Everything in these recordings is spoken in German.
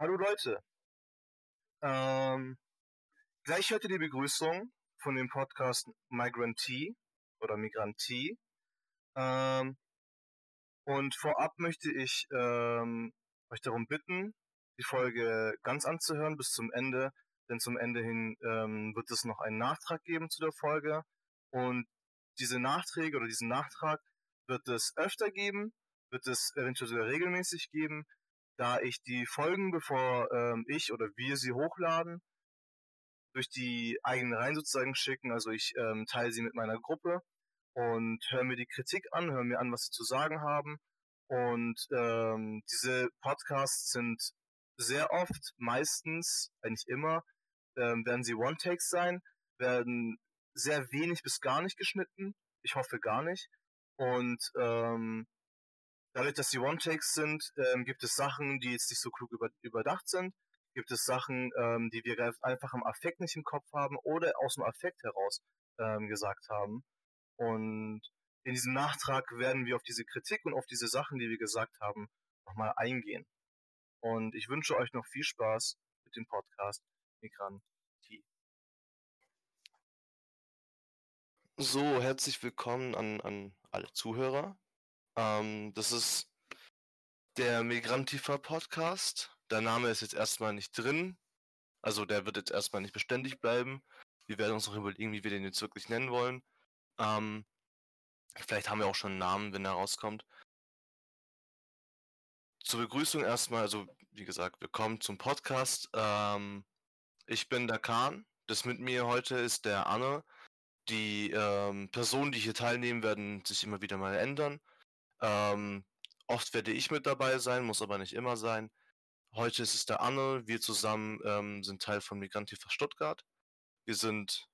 Hallo Leute. Ähm, gleich hört ihr die Begrüßung von dem Podcast Migrantee oder Migrantie. Ähm, und vorab möchte ich ähm, euch darum bitten, die Folge ganz anzuhören bis zum Ende, denn zum Ende hin ähm, wird es noch einen Nachtrag geben zu der Folge. Und diese Nachträge oder diesen Nachtrag wird es öfter geben, wird es eventuell sogar regelmäßig geben, da ich die Folgen, bevor ähm, ich oder wir sie hochladen, durch die eigenen Reihen sozusagen schicken. Also ich ähm, teile sie mit meiner Gruppe und höre mir die Kritik an, höre mir an, was sie zu sagen haben. Und ähm, diese Podcasts sind sehr oft, meistens, eigentlich immer, ähm, werden sie One-Takes sein, werden sehr wenig bis gar nicht geschnitten. Ich hoffe gar nicht. Und ähm, dadurch, dass sie One-Takes sind, ähm, gibt es Sachen, die jetzt nicht so klug über, überdacht sind. Gibt es Sachen, ähm, die wir einfach im Affekt nicht im Kopf haben oder aus dem Affekt heraus ähm, gesagt haben. Und in diesem Nachtrag werden wir auf diese Kritik und auf diese Sachen, die wir gesagt haben, nochmal eingehen. Und ich wünsche euch noch viel Spaß mit dem Podcast Migrantie. So, herzlich willkommen an, an alle Zuhörer. Ähm, das ist der Migrantifa Podcast. Der Name ist jetzt erstmal nicht drin. Also der wird jetzt erstmal nicht beständig bleiben. Wir werden uns noch überlegen, wie wir den jetzt wirklich nennen wollen. Ähm, vielleicht haben wir auch schon einen Namen, wenn er rauskommt. Zur Begrüßung erstmal, also wie gesagt, willkommen zum Podcast. Ähm, ich bin der Kahn. Das mit mir heute ist der Anne. Die ähm, Personen, die hier teilnehmen, werden sich immer wieder mal ändern. Ähm, oft werde ich mit dabei sein, muss aber nicht immer sein. Heute ist es der Anne. Wir zusammen ähm, sind Teil von Migrantifa Stuttgart. Wir sind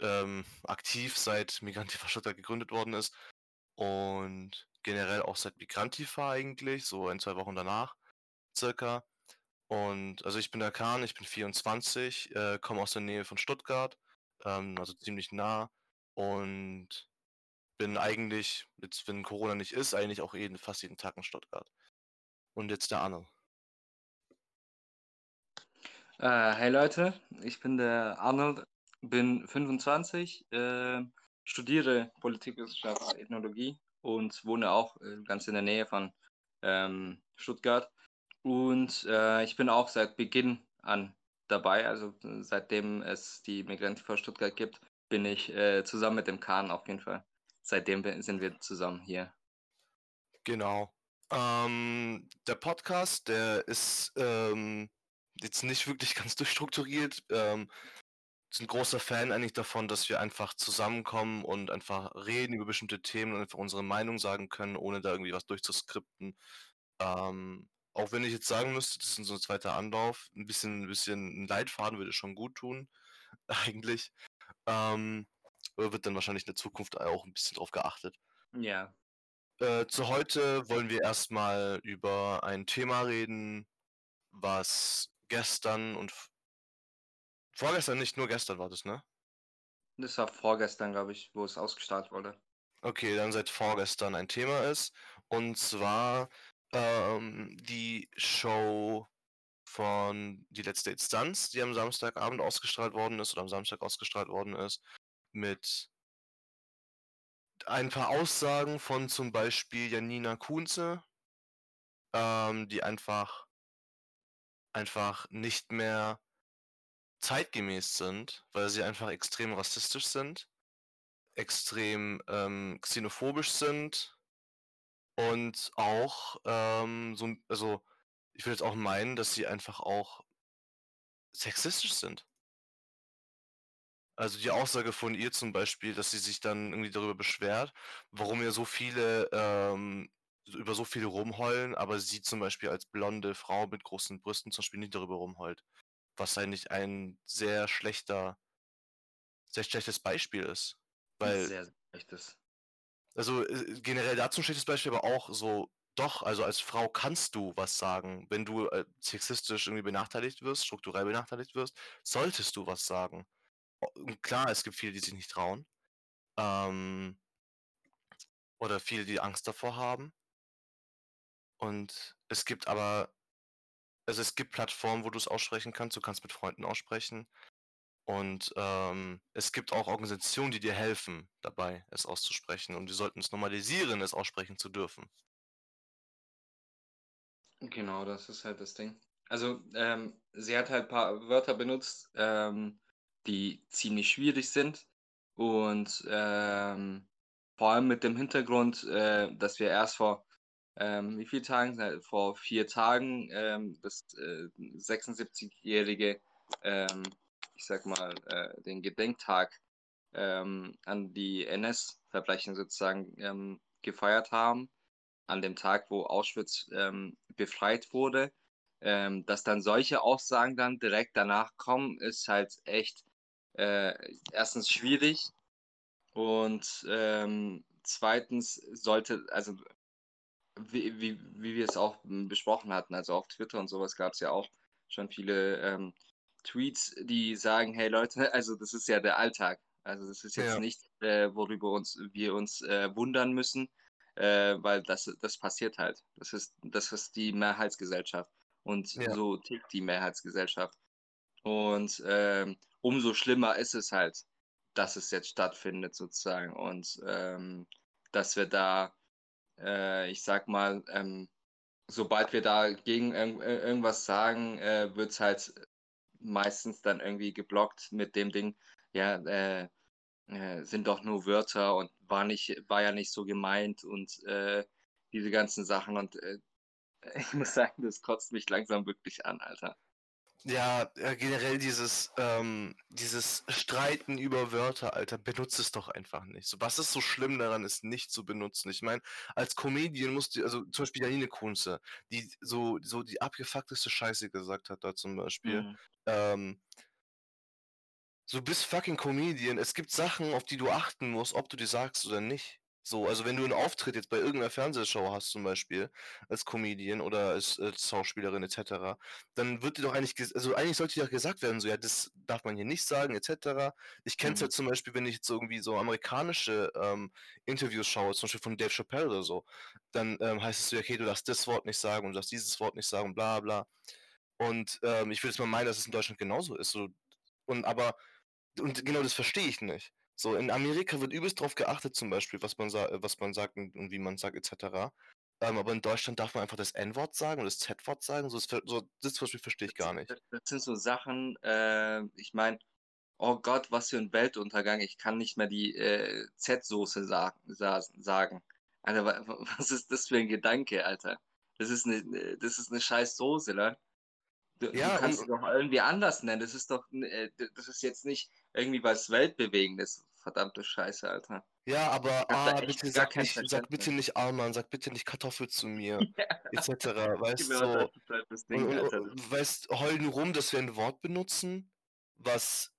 ähm, aktiv seit Migrantifa Stuttgart gegründet worden ist und generell auch seit Migrantifa eigentlich, so ein, zwei Wochen danach circa. Und also ich bin der Kahn, ich bin 24, äh, komme aus der Nähe von Stuttgart, ähm, also ziemlich nah und bin eigentlich, jetzt wenn Corona nicht ist, eigentlich auch jeden, fast jeden Tag in Stuttgart. Und jetzt der Arne. Äh, hey Leute, ich bin der Arnold, bin 25, äh, studiere Politikwissenschaft Ethnologie und wohne auch äh, ganz in der Nähe von ähm, Stuttgart. Und äh, ich bin auch seit Beginn an dabei, also seitdem es die Migranten vor Stuttgart gibt, bin ich äh, zusammen mit dem Kahn auf jeden Fall seitdem sind wir zusammen hier. Genau. Ähm, der Podcast, der ist ähm, jetzt nicht wirklich ganz durchstrukturiert. Ähm, sind großer Fan eigentlich davon, dass wir einfach zusammenkommen und einfach reden über bestimmte Themen und einfach unsere Meinung sagen können, ohne da irgendwie was durchzuskripten. Ähm, auch wenn ich jetzt sagen müsste, das ist unser zweiter Anlauf, ein bisschen, ein bisschen Leitfaden würde schon gut tun, eigentlich. Ähm, wird dann wahrscheinlich in der Zukunft auch ein bisschen drauf geachtet. Ja. Äh, zu heute wollen wir erstmal über ein Thema reden, was gestern und vorgestern nicht nur gestern war das, ne? Das war vorgestern, glaube ich, wo es ausgestrahlt wurde. Okay, dann seit vorgestern ein Thema ist. Und zwar ähm, die Show von Die letzte Instanz, die am Samstagabend ausgestrahlt worden ist oder am Samstag ausgestrahlt worden ist mit ein paar Aussagen von zum Beispiel Janina Kunze, ähm, die einfach einfach nicht mehr zeitgemäß sind, weil sie einfach extrem rassistisch sind, extrem ähm, xenophobisch sind und auch ähm, so, also ich würde jetzt auch meinen, dass sie einfach auch sexistisch sind. Also die Aussage von ihr zum Beispiel, dass sie sich dann irgendwie darüber beschwert, warum ja so viele ähm, über so viele rumheulen, aber sie zum Beispiel als blonde Frau mit großen Brüsten zum Beispiel nicht darüber rumheult. Was eigentlich ein sehr schlechter, sehr schlechtes Beispiel ist. Weil, sehr, sehr schlechtes. Also äh, generell dazu ein schlechtes Beispiel, aber auch so, doch, also als Frau kannst du was sagen. Wenn du äh, sexistisch irgendwie benachteiligt wirst, strukturell benachteiligt wirst, solltest du was sagen klar, es gibt viele, die sich nicht trauen. Ähm, oder viele, die Angst davor haben. Und es gibt aber also es gibt Plattformen, wo du es aussprechen kannst, du kannst mit Freunden aussprechen. Und ähm, es gibt auch Organisationen, die dir helfen dabei, es auszusprechen. Und wir sollten es normalisieren, es aussprechen zu dürfen. Genau, das ist halt das Ding. Also, ähm, sie hat halt ein paar Wörter benutzt, ähm, die ziemlich schwierig sind. Und ähm, vor allem mit dem Hintergrund, äh, dass wir erst vor ähm, wie viele Tagen? Äh, vor vier Tagen ähm, das äh, 76-jährige, ähm, ich sag mal, äh, den Gedenktag ähm, an die NS-Verbrechen sozusagen ähm, gefeiert haben. An dem Tag, wo Auschwitz ähm, befreit wurde. dass dann solche Aussagen dann direkt danach kommen, ist halt echt äh, erstens schwierig und zweitens sollte, also wie, wie, wie wir es auch besprochen hatten, also auf Twitter und sowas gab es ja auch schon viele ähm, Tweets, die sagen, hey Leute, also das ist ja der Alltag. Also das ist jetzt ja. nicht, äh, worüber uns, wir uns äh, wundern müssen, äh, weil das, das passiert halt. Das ist, das ist die Mehrheitsgesellschaft. Und ja. so tickt die Mehrheitsgesellschaft. Und ähm, umso schlimmer ist es halt, dass es jetzt stattfindet, sozusagen. Und ähm, dass wir da äh, ich sag mal, ähm, sobald wir dagegen irg irgendwas sagen, äh, wird es halt meistens dann irgendwie geblockt mit dem Ding, ja, äh, äh, sind doch nur Wörter und war nicht, war ja nicht so gemeint und äh, diese ganzen Sachen und äh, ich muss sagen, das kotzt mich langsam wirklich an, Alter. Ja, generell dieses, ähm, dieses Streiten über Wörter, Alter, benutze es doch einfach nicht. So, was ist so schlimm daran, es nicht zu benutzen? Ich meine, als Comedian musst du, also zum Beispiel Janine Kunze, die so, so die abgefuckteste Scheiße gesagt hat da zum Beispiel. Mhm. Ähm, so bist fucking Comedian. Es gibt Sachen, auf die du achten musst, ob du die sagst oder nicht. So, also wenn du einen Auftritt jetzt bei irgendeiner Fernsehshow hast zum Beispiel, als Comedian oder als, als Schauspielerin etc., dann wird dir doch eigentlich, also eigentlich sollte dir doch gesagt werden, so ja, das darf man hier nicht sagen etc. Ich kenne es mhm. ja zum Beispiel, wenn ich jetzt irgendwie so amerikanische ähm, Interviews schaue, zum Beispiel von Dave Chappelle oder so, dann ähm, heißt es so, okay, du darfst das Wort nicht sagen und du darfst dieses Wort nicht sagen, bla bla. Und ähm, ich würde jetzt mal meinen, dass es in Deutschland genauso ist. So. Und aber, und genau das verstehe ich nicht. So, in Amerika wird übelst drauf geachtet, zum Beispiel, was man, sa was man sagt und, und wie man sagt, etc. Ähm, aber in Deutschland darf man einfach das N-Wort sagen oder das Z-Wort sagen. So, das, so, das zum Beispiel verstehe ich gar nicht. Das, sind so Sachen, äh, ich meine, oh Gott, was für ein Weltuntergang. Ich kann nicht mehr die äh, Z-Soße sa sa sagen. Alter, was ist das für ein Gedanke, Alter? Das ist eine, das ist eine scheiß Soße, ne? Du, ja, du kannst es doch irgendwie anders nennen. Das ist doch, äh, das ist jetzt nicht irgendwie was Weltbewegendes. Verdammte Scheiße, Alter. Ja, aber ah, bitte sag, nicht, sag bitte nicht Arman, sag bitte nicht Kartoffel zu mir, etc. Weißt du, so. Und, weißt, heulen rum, dass wir ein Wort benutzen, was,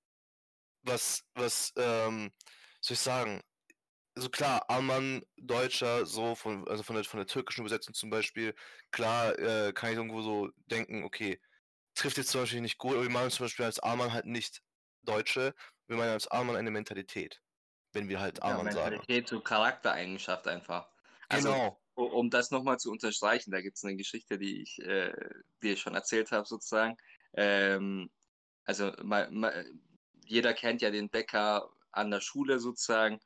was, was, ähm, soll ich sagen, also klar, Arman, Deutscher, so von, also von der, von der türkischen Übersetzung zum Beispiel, klar, äh, kann ich irgendwo so denken, okay, trifft jetzt zum Beispiel nicht gut, aber wir meinen zum Beispiel als Arman halt nicht Deutsche, wir meinen als Arman eine Mentalität. Wenn wir halt Arman ja, sagen. Mentalität, so Charaktereigenschaft einfach. Also, genau. Um das nochmal zu unterstreichen, da gibt es eine Geschichte, die ich äh, dir schon erzählt habe, sozusagen. Ähm, also, mal, mal, jeder kennt ja den Bäcker an der Schule sozusagen.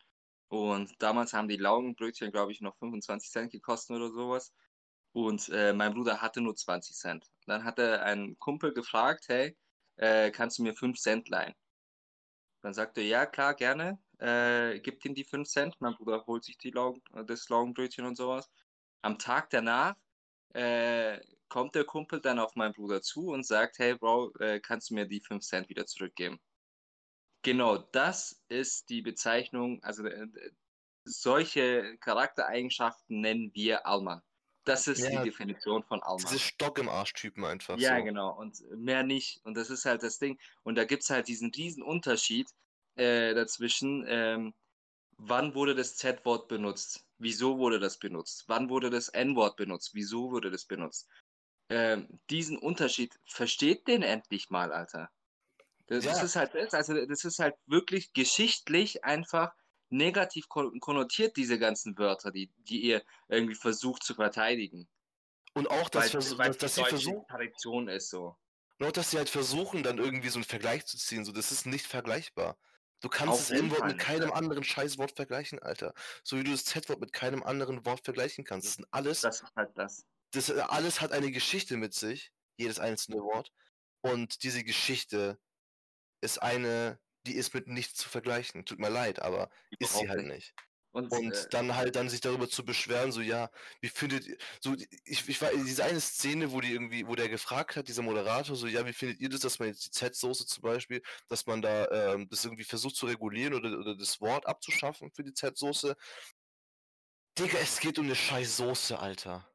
Und damals haben die Laugenbrötchen, glaube ich, noch 25 Cent gekostet oder sowas. Und äh, mein Bruder hatte nur 20 Cent. Dann hat er einen Kumpel gefragt, hey, äh, kannst du mir 5 Cent leihen? Dann sagte er, ja, klar, gerne. Äh, gibt ihm die 5 Cent. Mein Bruder holt sich die Laugen, das Laugenbrötchen und sowas. Am Tag danach äh, kommt der Kumpel dann auf meinen Bruder zu und sagt, hey Bro, äh, kannst du mir die 5 Cent wieder zurückgeben? Genau, das ist die Bezeichnung, also äh, solche Charaktereigenschaften nennen wir Alma. Das ist ja, die Definition von Alman. Diese Stock im Arsch-Typen einfach. Ja, so. genau. Und mehr nicht. Und das ist halt das Ding. Und da gibt es halt diesen riesen Unterschied äh, dazwischen. Ähm, wann wurde das Z-Wort benutzt? Wieso wurde das benutzt? Wann wurde das N-Wort benutzt? Wieso wurde das benutzt? Ähm, diesen Unterschied versteht den endlich mal, Alter. Das, ja. das ist halt also das ist halt wirklich geschichtlich einfach negativ konnotiert, diese ganzen Wörter, die, die ihr irgendwie versucht zu verteidigen. Und auch, dass, Weil, weil dass, dass sie versuchen, Tradition ist so. nur dass sie halt versuchen, dann irgendwie so einen Vergleich zu ziehen. So, das ist nicht vergleichbar. Du kannst Auf das Fall mit keinem ja. anderen Scheißwort vergleichen, Alter. So wie du das Z-Wort mit keinem anderen Wort vergleichen kannst. Das sind alles, Das ist halt das. das äh, alles hat eine Geschichte mit sich, jedes einzelne Wort. Und diese Geschichte ist eine, die ist mit nichts zu vergleichen. Tut mir leid, aber ist sie halt nicht. Und, Und äh, dann halt dann sich darüber zu beschweren, so ja, wie findet ihr, so ich, ich war diese eine Szene, wo die irgendwie, wo der gefragt hat, dieser Moderator, so ja, wie findet ihr das, dass man jetzt die Z-Soße zum Beispiel, dass man da ähm, das irgendwie versucht zu regulieren oder, oder das Wort abzuschaffen für die Z-Soße? Digga, es geht um eine scheiß Soße, Alter.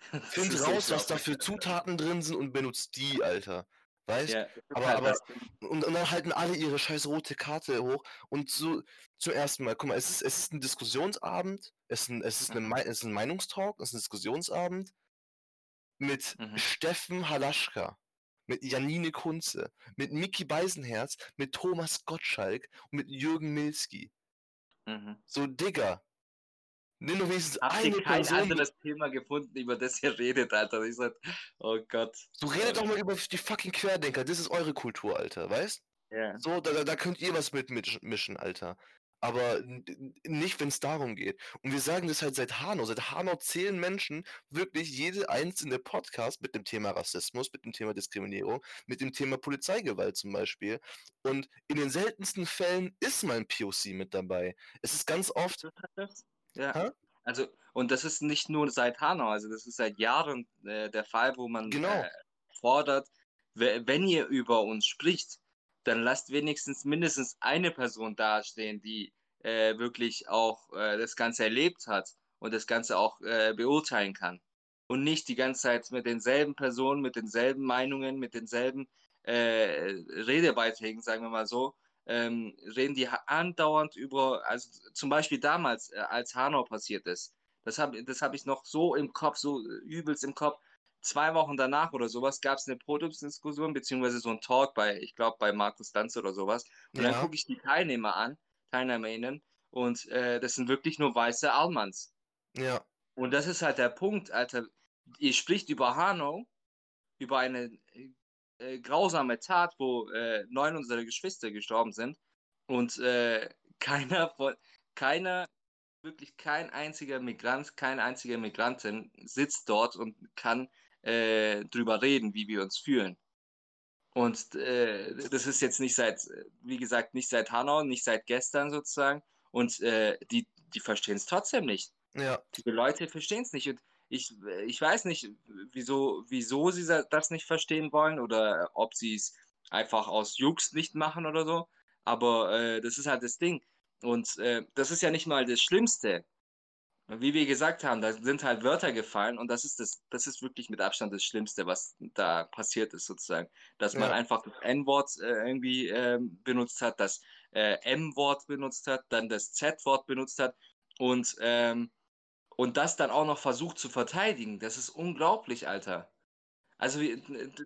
Find raus, was da für. Zutaten drin sind und benutzt die, Alter. Weißt? Ja, aber- halt aber-. Und, und dann halten alle ihre scheiß rote Karte hoch. Und so zum ersten Mal, guck mal, es ist, es ist ein Diskussionsabend, es ist ein, es ist, eine, Mhm. Es ist ein Meinungstalk, es ist ein Diskussionsabend mit Mhm. Steffen Halaschka, mit Janine Kunze, mit Mickey Beisenherz, mit Thomas Gottschalk und mit Jürgen Milski. Mhm. So, Digga. Nimm doch wenigstens Habt eine ihr kein Person. anderes Thema gefunden, über das ihr redet, Alter? Ich sag, oh Gott. So, redet doch mal über die fucking Querdenker. Das ist eure Kultur, Alter, weißt? Ja. So, da, da- könnt ihr was mit mitmischen, Alter. Aber nicht, wenn es darum geht. Und wir sagen das halt seit Hanau. Seit Hanau zählen Menschen wirklich jede einzelne Podcast mit dem Thema Rassismus, mit dem Thema Diskriminierung, mit dem Thema Polizeigewalt zum Beispiel. Und in den seltensten Fällen ist mal ein POC mit dabei. Es ist ganz oft, Das hat das? Ja. Hä? Also, und das ist nicht nur seit Hanau, also das ist seit Jahren äh, der Fall, wo man Genau. äh, fordert, we- wenn ihr über uns spricht, dann lasst wenigstens mindestens eine Person dastehen, die äh, wirklich auch äh, das Ganze erlebt hat und das Ganze auch äh, beurteilen kann. Und nicht die ganze Zeit mit denselben Personen, mit denselben Meinungen, mit denselben äh, Redebeiträgen, sagen wir mal so, ähm, reden die andauernd über, also zum Beispiel damals, äh, als Hanau passiert ist. Das habe das hab ich noch so im Kopf, so äh, übelst im Kopf. Zwei Wochen danach oder sowas gab es eine Podiumsdiskussion, beziehungsweise so ein Talk bei, ich glaube, bei Markus Danz oder sowas. Und dann Ja. gucke ich die Teilnehmer an, TeilnehmerInnen, und äh, das sind wirklich nur weiße Almans. ja, Und das ist halt der Punkt, Alter. Ihr spricht über Hanau, über eine äh, grausame Tat, wo äh, neun unserer Geschwister gestorben sind. Und äh, keiner von, keiner, wirklich kein einziger Migrant, keine einzige Migrantin sitzt dort und kann äh, drüber reden, wie wir uns fühlen. Und äh, das ist jetzt nicht seit, wie gesagt, nicht seit Hanau, nicht seit gestern sozusagen. Und die, die verstehen es trotzdem nicht ja, die Leute verstehen es nicht. Und ich, ich weiß nicht, wieso, wieso sie das nicht verstehen wollen oder ob sie es einfach aus Jux nicht machen oder so. Aber äh, das ist halt das Ding. Und äh, das ist ja nicht mal das Schlimmste. Wie wir gesagt haben, da sind halt Wörter gefallen und das ist das, das ist wirklich mit Abstand das Schlimmste, was da passiert ist, sozusagen. Dass man Ja. einfach das N-Wort äh, irgendwie ähm, benutzt hat, das äh, M-Wort benutzt hat, dann das Z-Wort benutzt hat und ähm, und das dann auch noch versucht zu verteidigen, das ist unglaublich, Alter. Also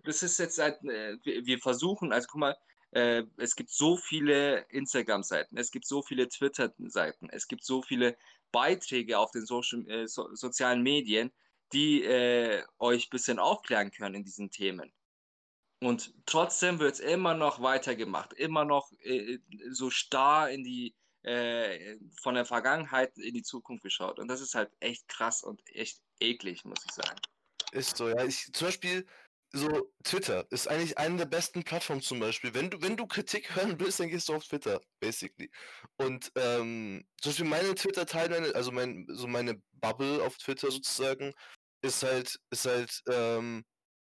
das ist jetzt halt, äh, wir versuchen, also guck mal, äh, es gibt so viele Instagram-Seiten, es gibt so viele Twitter-Seiten, es gibt so viele Beiträge auf den äh, so, sozialen Medien, die euch ein bisschen aufklären können in diesen Themen. Und trotzdem wird es immer noch weitergemacht, immer noch so starr in die, äh, von der Vergangenheit in die Zukunft geschaut. Und das ist halt echt krass und echt eklig, muss ich sagen. Ist so, ja. Ich, zum Beispiel, so Twitter ist eigentlich eine der besten Plattformen zum Beispiel. Wenn du, wenn du Kritik hören willst, dann gehst du auf Twitter, basically. Und ähm, zum Beispiel meine Twitter-Timeline, also mein, so meine Bubble auf Twitter sozusagen, ist halt, ist halt, ähm,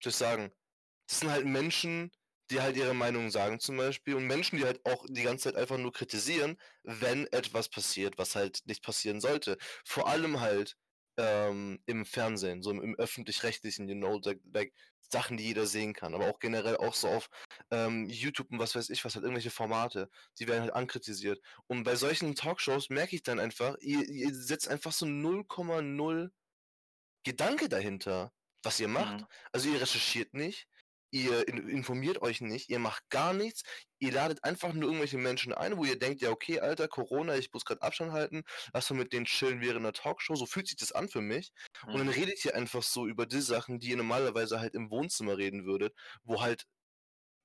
soll ich sagen, das sind halt Menschen, die halt ihre Meinung sagen zum Beispiel und Menschen, die halt auch die ganze Zeit einfach nur kritisieren, wenn etwas passiert, was halt nicht passieren sollte. Vor allem halt ähm, im Fernsehen, so im, im öffentlich-rechtlichen, you know, like, like Sachen, die jeder sehen kann, aber auch generell auch so auf ähm, YouTube und was weiß ich, was halt irgendwelche Formate, die werden halt ankritisiert. Und bei solchen Talkshows merke ich dann einfach, ihr, ihr setzt einfach so 0,0 Gedanke dahinter, was ihr macht. Mhm. Also ihr recherchiert nicht, ihr in informiert euch nicht, ihr macht gar nichts, ihr ladet einfach nur irgendwelche Menschen ein, wo ihr denkt, ja okay, Alter, Corona, ich muss gerade Abstand halten, lass mal mit denen chillen während der Talkshow, so fühlt sich das an für mich. Mhm. Und dann redet ihr einfach so über die Sachen, die ihr normalerweise halt im Wohnzimmer reden würdet, wo halt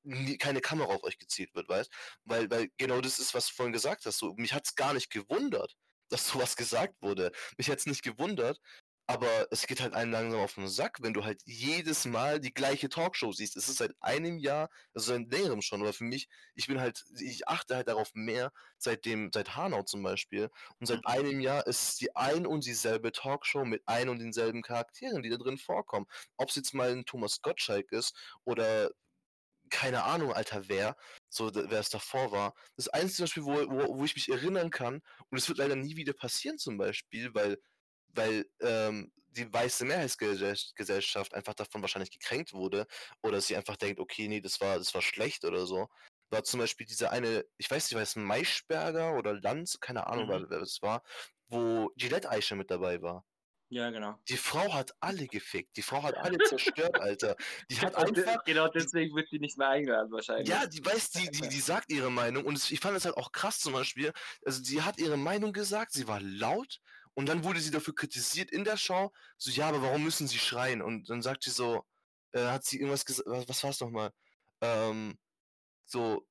nie, keine Kamera auf euch gezielt wird, weißt? Weil, weil genau das ist, was du vorhin gesagt hast. So, mich hat's gar nicht gewundert, dass sowas gesagt wurde. Mich hat's nicht gewundert, aber es geht halt einem langsam auf den Sack, wenn du halt jedes Mal die gleiche Talkshow siehst. Es ist seit einem Jahr, also seit längerem schon, aber für mich, ich bin halt, ich achte halt darauf mehr, seitdem, seit Hanau zum Beispiel. Und seit Mhm. einem Jahr ist es die ein und dieselbe Talkshow mit ein und denselben Charakteren, die da drin vorkommen. Ob es jetzt mal ein Thomas Gottschalk ist oder keine Ahnung, Alter, wer, so, wer es davor war. Das Einzige Beispiel, wo, wo, wo ich mich erinnern kann, und es wird leider nie wieder passieren zum Beispiel, weil, weil ähm, die weiße Mehrheitsgesellschaft einfach davon wahrscheinlich gekränkt wurde oder sie einfach denkt, okay, nee, das war, das war schlecht oder so. War zum Beispiel dieser eine, ich weiß nicht, war es Maischberger oder Lanz, keine Ahnung, Mhm. wer, es war, wo Gillette Eiche mit dabei war. Ja, genau. Die Frau hat alle gefickt. Die Frau hat alle zerstört, Alter. Die hat einfach, genau deswegen wird die nicht mehr eingeladen wahrscheinlich. ja, die weiß, die, die, die sagt ihre Meinung und ich fand das halt auch krass zum Beispiel. Also sie hat ihre Meinung gesagt, sie war laut und dann wurde sie dafür kritisiert in der Show. So, ja, aber warum müssen sie schreien? Und dann sagt sie so, äh, hat sie irgendwas gesagt, was, was war es nochmal? Ähm, so,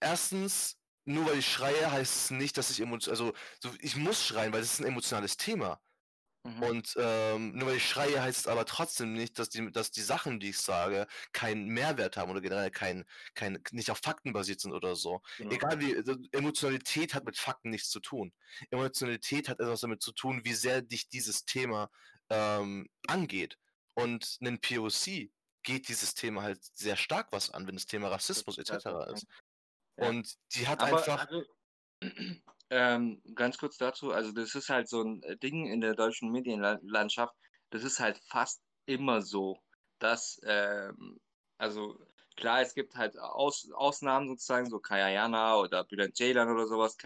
erstens, nur weil ich schreie, heißt es nicht, dass ich emotional, also so, ich muss schreien, weil das ist ein emotionales Thema. Mhm. Und ähm, nur weil ich schreie, heißt es aber trotzdem nicht, dass die, dass die Sachen, die ich sage, keinen Mehrwert haben oder generell kein, kein, nicht auf Fakten basiert sind oder so. Genau. Egal wie, also Emotionalität hat mit Fakten nichts zu tun. Emotionalität hat etwas damit zu tun, wie sehr dich dieses Thema ähm, angeht. Und einen POC geht dieses Thema halt sehr stark was an, wenn das Thema Rassismus etc. ist ist. Ja. Und die hat Aber einfach. also, ähm, ganz kurz dazu, also das ist halt so ein Ding in der deutschen Medienlandschaft, das ist halt fast immer so, dass, ähm, also klar, es gibt halt Aus Ausnahmen sozusagen, so Kaya Jana oder Bülent Ceylan oder sowas,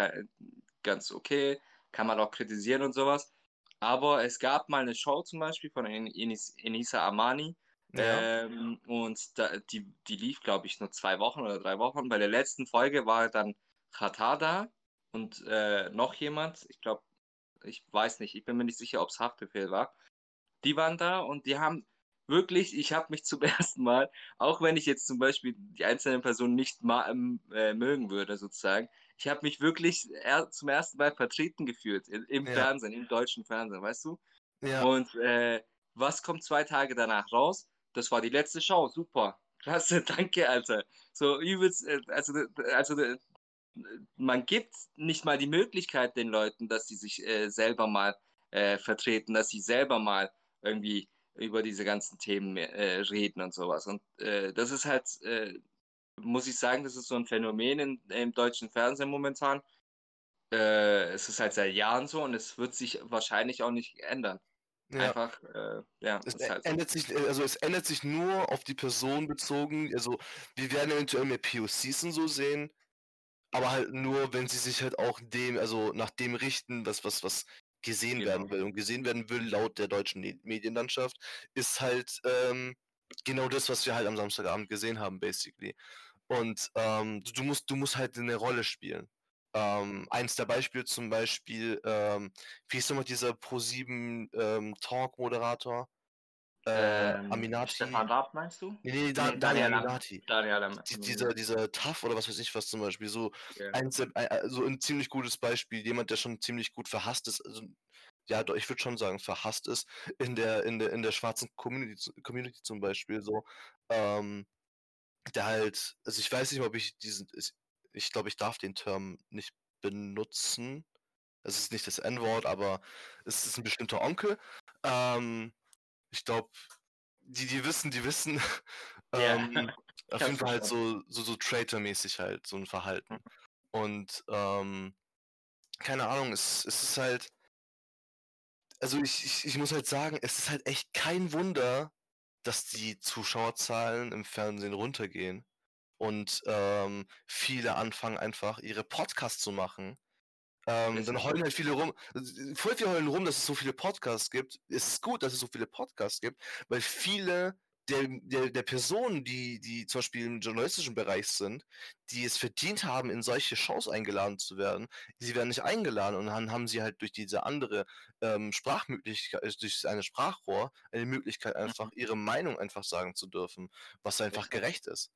ganz okay, kann man auch kritisieren und sowas. Aber es gab mal eine Show zum Beispiel von En- Enis, Enisa Amani, Ja, ähm, und da, die, die lief, glaube ich, nur zwei Wochen oder drei Wochen. Bei der letzten Folge war dann Katar da und äh, noch jemand. Ich glaube, ich weiß nicht, ich bin mir nicht sicher, ob es Haftbefehl war. Die waren da und die haben wirklich, ich habe mich zum ersten Mal, auch wenn ich jetzt zum Beispiel die einzelnen Personen nicht ma ähm, äh, mögen würde, sozusagen, ich habe mich wirklich er zum ersten Mal vertreten gefühlt im, im Ja. Fernsehen, im deutschen Fernsehen, weißt du? ja, Und äh, was kommt zwei Tage danach raus? Das war die letzte Show, super. Klasse, danke, Alter. So übelst, äh, also, also man gibt nicht mal die Möglichkeit den Leuten, dass sie sich äh, selber mal äh, vertreten, dass sie selber mal irgendwie über diese ganzen Themen äh, reden und sowas. Und äh, das ist halt, äh, muss ich sagen, das ist so ein Phänomen in, im deutschen Fernsehen momentan. Äh, es ist halt seit Jahren so und es wird sich wahrscheinlich auch nicht ändern. ja. Einfach, äh, ja, Es halt so. ändert sich, also es ändert sich nur auf die Person bezogen. Also wir werden eventuell mehr POCs und so sehen, aber halt nur, wenn sie sich halt auch dem, also nach dem richten, was, was, was gesehen Genau. werden will. Und gesehen werden will, laut der deutschen Me- Medienlandschaft, ist halt ähm, genau das, was wir halt am Samstagabend gesehen haben, basically. Und ähm, du, du musst, du musst halt eine Rolle spielen. Ähm, eins der Beispiele zum Beispiel, ähm, wie ist nochmal dieser Pro7 ähm, Talk-Moderator? Äh, Ähm, Aminati. Stefan Raab meinst du? Nee, nee, da, Nee, Daniel Daniel Am- Aminati. Daniel Am- Die, dieser, dieser Tough oder was weiß ich was zum Beispiel, so der, ein- ein- so ein ziemlich gutes Beispiel, jemand, der schon ziemlich gut verhasst ist, also, ja, doch, ich würde schon sagen, verhasst ist in der, in der, in der schwarzen Community, Community zum Beispiel, so, ähm, der halt, also ich weiß nicht, ob ich diesen, ich glaube, ich darf den Term nicht benutzen. Es ist nicht das N-Wort, aber es ist ein bestimmter Onkel. Ähm, ich glaube, die, die wissen, die wissen. Ja. ähm, auf jeden Fall halt so, so, so Traitor-mäßig halt, so ein Verhalten. Mhm. Und ähm, keine Ahnung, es, es ist halt. Also ich, ich, ich muss halt sagen, es ist halt echt kein Wunder, dass die Zuschauerzahlen im Fernsehen runtergehen. Und ähm, viele anfangen einfach ihre Podcasts zu machen. Ähm, dann heulen halt viele rum. Voll viele heulen rum, dass es so viele Podcasts gibt. Es ist gut, dass es so viele Podcasts gibt, weil viele der, der, der Personen, die, die zum Beispiel im journalistischen Bereich sind, die es verdient haben, in solche Shows eingeladen zu werden, sie werden nicht eingeladen und dann haben sie halt durch diese andere ähm, Sprachmöglichkeit, äh, durch eine Sprachrohr, eine Möglichkeit, einfach Mhm. ihre Meinung einfach sagen zu dürfen, was einfach gerecht ist.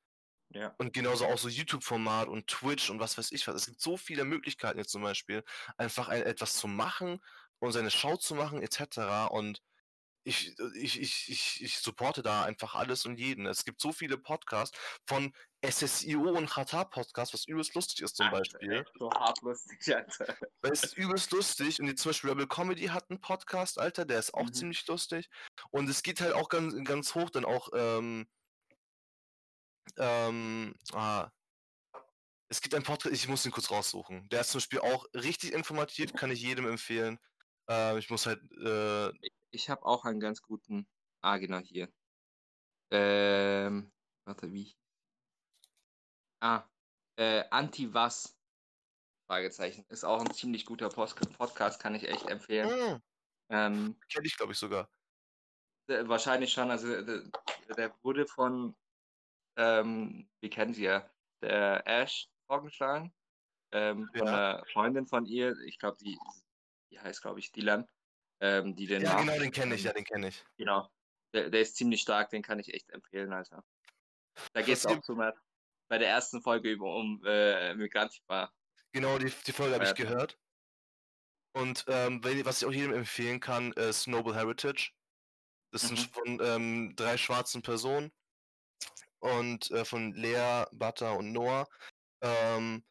Ja. Und genauso auch so YouTube-Format und Twitch und was weiß ich was. Es gibt so viele Möglichkeiten jetzt zum Beispiel, einfach ein, etwas zu machen und seine Show zu machen, etc. Und ich, ich, ich, ich, ich supporte da einfach alles und jeden. Es gibt so viele Podcasts von SSIO und Qatar Podcast, was übelst lustig ist zum Alter, Beispiel. so hart lustig, Alter. Es ist übelst lustig und jetzt zum Beispiel Rebel Comedy hat einen Podcast, Alter, der ist auch Mhm. ziemlich lustig. Und es geht halt auch ganz, ganz hoch dann auch, ähm, ähm, ah, es gibt einen Podcast, ich muss ihn kurz raussuchen. Der ist zum Beispiel auch richtig informativ, kann ich jedem empfehlen. Ähm, ich muss halt, äh, Ich habe auch einen ganz guten. Ah, genau hier. Ähm, warte, wie? Ah, äh, Anti-Was? Fragezeichen. Ist auch ein ziemlich guter Post Podcast, kann ich echt empfehlen. mm, Ähm, kenne ich glaube ich sogar. äh, wahrscheinlich schon, also der, der wurde von, ähm, wie kennen Sie ja, der Ash vorgeschlagen. Ähm, von Ja. einer Freundin von ihr, ich glaube, die, die heißt, glaube ich, Dylan, ähm, die den Ja, genau, den kenne ich, ja, den kenne ich. Genau. Der, der ist ziemlich stark, den kann ich echt empfehlen, Alter. Da geht es auch zum, bei der ersten Folge über um äh, Migrantifa. Genau, die, die Folge habe ich gehört. Und ähm, was ich auch jedem empfehlen kann, ist Noble Heritage. Das sind Mhm. von ähm, drei schwarzen Personen und äh, von Lea, Butter und Noah. Ähm,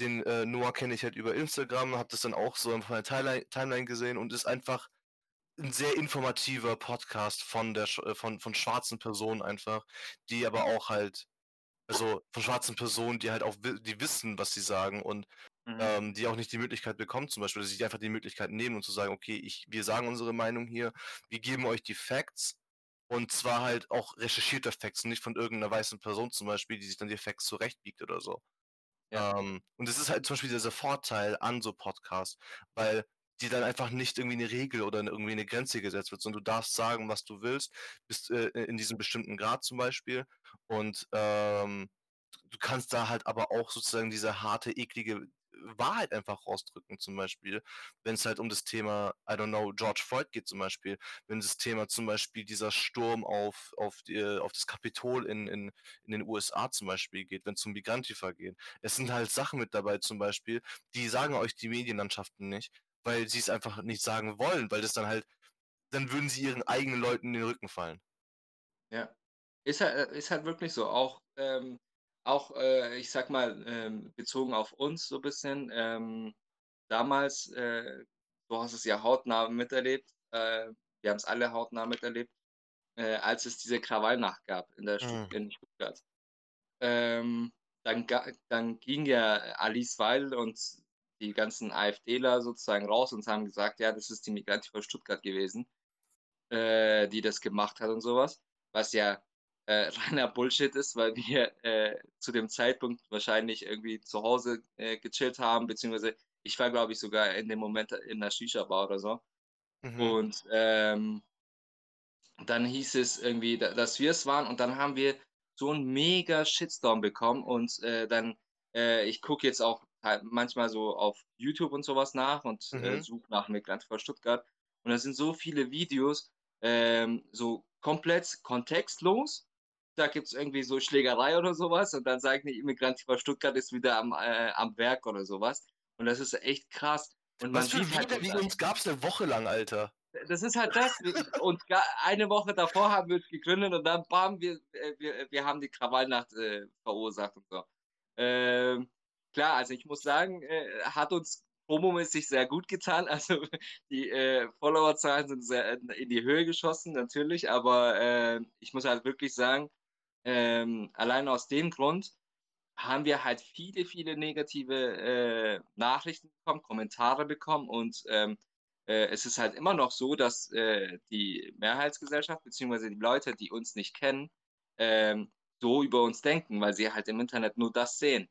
den äh, Noah kenne ich halt über Instagram, habe das dann auch so von der Timeline, Timeline gesehen und ist einfach ein sehr informativer Podcast von der äh, von, von schwarzen Personen einfach, die aber auch halt, also von schwarzen Personen, die halt auch die wissen, was sie sagen und Mhm. ähm, die auch nicht die Möglichkeit bekommen, zum Beispiel, dass sie sich einfach die Möglichkeit nehmen und zu sagen, okay, ich, wir sagen unsere Meinung hier, wir geben euch die Facts und zwar halt auch recherchierte Facts, nicht von irgendeiner weißen Person zum Beispiel, die sich dann die Facts zurechtbiegt oder so. Ja. Ähm, und das ist halt zum Beispiel dieser Vorteil an so Podcasts, weil die dann einfach nicht irgendwie eine Regel oder irgendwie eine Grenze gesetzt wird, sondern du darfst sagen, was du willst, bis äh, in diesem bestimmten Grad zum Beispiel. Und ähm, du kannst da halt aber auch sozusagen diese harte, eklige Wahrheit einfach rausdrücken, zum Beispiel, wenn es halt um das Thema, I don't know, George Floyd geht zum Beispiel, wenn das Thema zum Beispiel dieser Sturm auf, auf, die, auf das Kapitol in, in, in den USA zum Beispiel geht, wenn es um Migrantifa geht. Es sind halt Sachen mit dabei zum Beispiel, die sagen euch die Medienlandschaften nicht, weil sie es einfach nicht sagen wollen, weil das dann halt, dann würden sie ihren eigenen Leuten in den Rücken fallen. Ja. Ist halt, ist halt wirklich so. Auch, ähm, auch äh, ich sag mal, ähm, bezogen auf uns so ein bisschen. Ähm, damals, äh, du hast es ja hautnah miterlebt, äh, wir haben es alle hautnah miterlebt, äh, als es diese Krawallnacht gab in, der Mhm. in Stuttgart. Ähm, dann, dann ging ja Alice Weidel und die ganzen AfDler sozusagen raus und haben gesagt, ja, das ist die Migrantifa Stuttgart gewesen, äh, die das gemacht hat und sowas, was ja äh, reiner Bullshit ist, weil wir äh, zu dem Zeitpunkt wahrscheinlich irgendwie zu Hause äh, gechillt haben, beziehungsweise ich war, glaube ich, sogar in dem Moment in der Shisha-Bar oder so. Mhm. Und ähm, dann hieß es irgendwie, da- dass wir es waren und dann haben wir so einen mega Shitstorm bekommen und äh, dann, äh, ich gucke jetzt auch halt manchmal so auf YouTube und sowas nach und äh, Mhm. suche nach Migrant vor Stuttgart und da sind so viele Videos, ähm, so komplett kontextlos. Da gibt es irgendwie so Schlägerei oder sowas und dann sagen die Immigrant vor Stuttgart ist wieder am, äh, am Werk oder sowas. Und das ist echt krass. Und man Was für sieht halt, wie uns gab's eine Woche lang, Alter. das ist halt das. Und eine Woche davor haben wir uns gegründet und dann bam, wir, äh, wir, wir haben die Krawallnacht äh, verursacht und so. Ähm, klar, also ich muss sagen, äh, hat uns promomäßig sehr gut getan. Also die äh, Followerzahlen sind sehr in die Höhe geschossen, natürlich, aber äh, ich muss halt wirklich sagen, ähm, allein aus dem Grund haben wir halt viele, viele negative äh, Nachrichten bekommen, Kommentare bekommen und ähm, äh, es ist halt immer noch so, dass äh, die Mehrheitsgesellschaft beziehungsweise die Leute, die uns nicht kennen, ähm, so über uns denken, weil sie halt im Internet nur das sehen.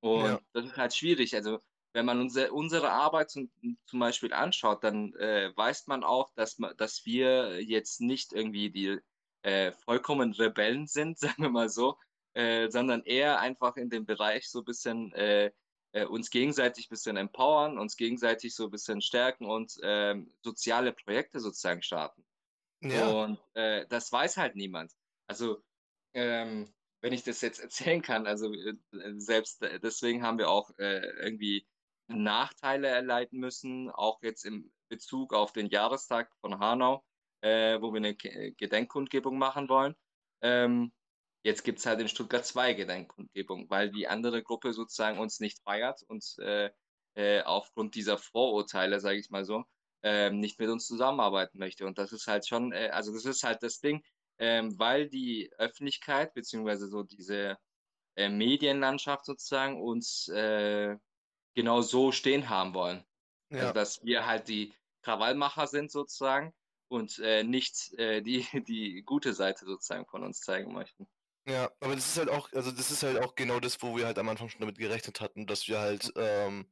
Und Ja. das ist halt schwierig. Also wenn man unser, unsere Arbeit zum, zum Beispiel anschaut, dann äh, weiß man auch, dass, dass wir jetzt nicht irgendwie die äh, vollkommen Rebellen sind, sagen wir mal so, äh, sondern eher einfach in dem Bereich so ein bisschen äh, äh, uns gegenseitig ein bisschen empowern, uns gegenseitig so ein bisschen stärken und ähm, soziale Projekte sozusagen starten. Ja, Und äh, das weiß halt niemand. Also ähm, wenn ich das jetzt erzählen kann, also selbst deswegen haben wir auch irgendwie Nachteile erleiden müssen, auch jetzt im Bezug auf den Jahrestag von Hanau, äh, wo wir eine Ge- Gedenkkundgebung machen wollen. Ähm, jetzt gibt es halt in Stuttgart zwei Gedenkkundgebungen, weil die andere Gruppe sozusagen uns nicht feiert und äh, äh, aufgrund dieser Vorurteile, sage ich mal so, ähm, nicht mit uns zusammenarbeiten möchte. Und das ist halt schon, äh, also das ist halt das Ding, ähm, weil die Öffentlichkeit beziehungsweise so diese äh, Medienlandschaft sozusagen uns äh, genau so stehen haben wollen. Also ja, dass wir halt die Krawallmacher sind sozusagen und äh, nicht äh, die, die gute Seite sozusagen von uns zeigen möchten. ja. Aber das ist halt auch, also das ist halt auch genau das, wo wir halt am Anfang schon damit gerechnet hatten, dass wir halt ähm,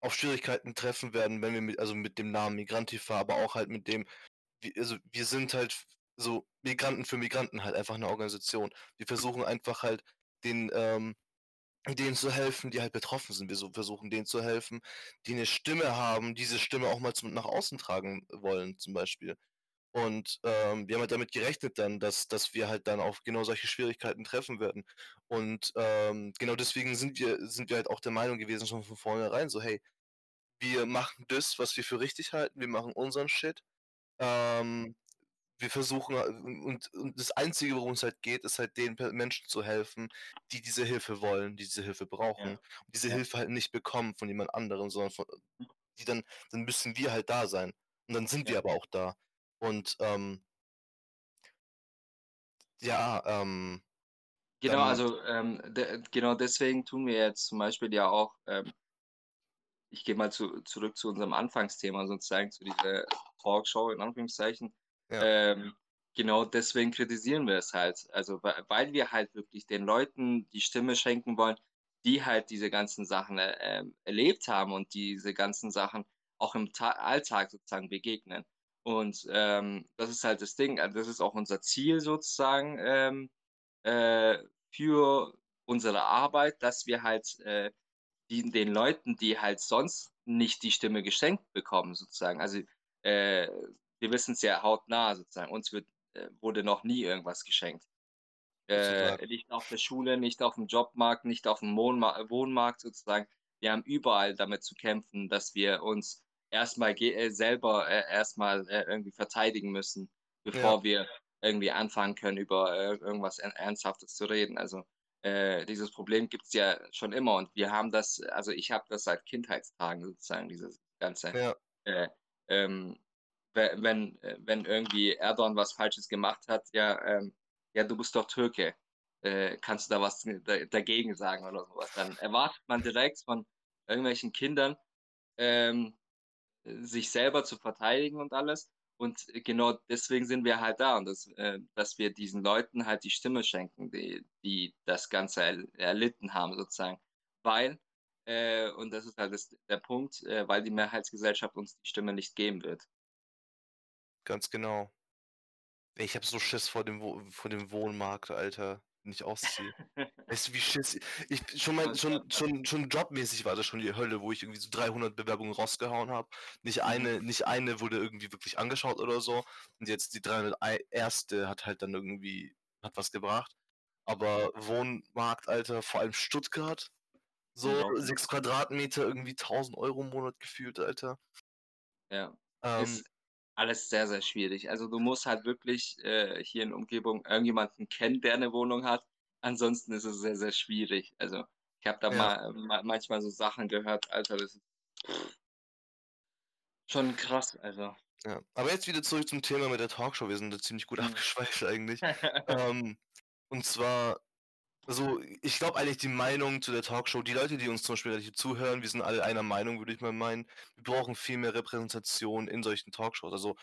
auf Schwierigkeiten treffen werden, wenn wir mit, also mit dem Namen Migrantifa, aber auch halt mit dem, also wir sind halt so Migranten für Migranten halt einfach eine Organisation. Wir versuchen einfach halt den, ähm, denen zu helfen, die halt betroffen sind. Wir so versuchen denen zu helfen, die eine Stimme haben, diese Stimme auch mal zum, nach außen tragen wollen, zum Beispiel. Und ähm, wir haben halt damit gerechnet dann, dass, dass wir halt dann auf genau solche Schwierigkeiten treffen werden. Und ähm, genau deswegen sind wir, sind wir halt auch der Meinung gewesen, schon von vornherein, so, hey, wir machen das, was wir für richtig halten, wir machen unseren Shit. Ähm, wir versuchen, äh, und, und das Einzige, worum es halt geht, ist halt den Menschen zu helfen, die diese Hilfe wollen, die diese Hilfe brauchen. Ja, Und diese ja, Hilfe halt nicht bekommen von jemand anderem, sondern von, die dann, dann müssen wir halt da sein. Und dann sind wir ja. aber auch da. Und ähm, ja, ähm, Genau, dann, also ähm, de genau deswegen tun wir jetzt zum Beispiel ja auch, ähm, ich gehe mal zu, zurück zu unserem Anfangsthema sozusagen, zu dieser Talkshow in Anführungszeichen. Ähm, genau deswegen kritisieren wir es halt. Also weil, weil wir halt wirklich den Leuten die Stimme schenken wollen, die halt diese ganzen Sachen äh, ähm, erlebt haben und diese ganzen Sachen auch im Ta Alltag sozusagen begegnen. Und ähm, das ist halt das Ding, also das ist auch unser Ziel sozusagen ähm, äh, für unsere Arbeit, dass wir halt äh, die, den Leuten, die halt sonst nicht die Stimme geschenkt bekommen, sozusagen. Also äh, wir wissen es ja hautnah sozusagen. Uns wird, äh, wurde noch nie irgendwas geschenkt. Äh, nicht auf der Schule, nicht auf dem Jobmarkt, nicht auf dem Wohnma Wohnmarkt sozusagen. Wir haben überall damit zu kämpfen, dass wir uns erstmal äh, selber äh, erstmal äh, irgendwie verteidigen müssen, Ja, bevor wir irgendwie anfangen können, über äh, irgendwas Er- Ernsthaftes zu reden. Also dieses Problem gibt es ja schon immer und wir haben das, also ich habe das seit Kindheitstagen sozusagen, dieses ganze, ja, äh, ähm, wenn, äh, wenn irgendwie Erdogan was Falsches gemacht hat, ja, ähm, ja, du bist doch Türke, äh, kannst du da was da, dagegen sagen oder sowas, dann erwartet man direkt von irgendwelchen Kindern, ähm, sich selber zu verteidigen und alles. Und genau deswegen sind wir halt da und das, äh, dass wir diesen Leuten halt die Stimme schenken, die, die das Ganze er, erlitten haben, sozusagen. Weil, äh, und das ist halt das, der Punkt, äh, weil die Mehrheitsgesellschaft uns die Stimme nicht geben wird. Ganz genau. Ich hab so Schiss vor dem, Wo vor dem Wohnmarkt, Alter, wenn ich ausziehe. Weißt du, wie Schiss. Ich schon mal, schon, schon, schon jobmäßig war das schon die Hölle, wo ich irgendwie so 300 Bewerbungen rausgehauen habe. Nicht Mhm. eine, nicht eine wurde irgendwie wirklich angeschaut oder so. Und jetzt die 301. hat halt dann irgendwie, hat was gebracht. Aber Wohnmarkt, Alter, vor allem Stuttgart, so Unglaublich. 6 Quadratmeter, irgendwie 1000 Euro im Monat gefühlt, Alter. Ja, Ähm, ist alles sehr, sehr schwierig. Also du musst halt wirklich äh, hier in der Umgebung irgendjemanden kennen, der eine Wohnung hat. Ansonsten ist es sehr, sehr schwierig. Also ich habe da ja, mal, ma manchmal so Sachen gehört, Alter, das ist schon krass, also. ja. Aber jetzt wieder zurück zum Thema mit der Talkshow. Wir sind da ziemlich gut Mhm. abgeschweift eigentlich. Ähm, und zwar, also ich glaube eigentlich die Meinung zu der Talkshow, die Leute, die uns zum Beispiel hier zuhören, wir sind alle einer Meinung, würde ich mal meinen. Wir brauchen viel mehr Repräsentation in solchen Talkshows. Also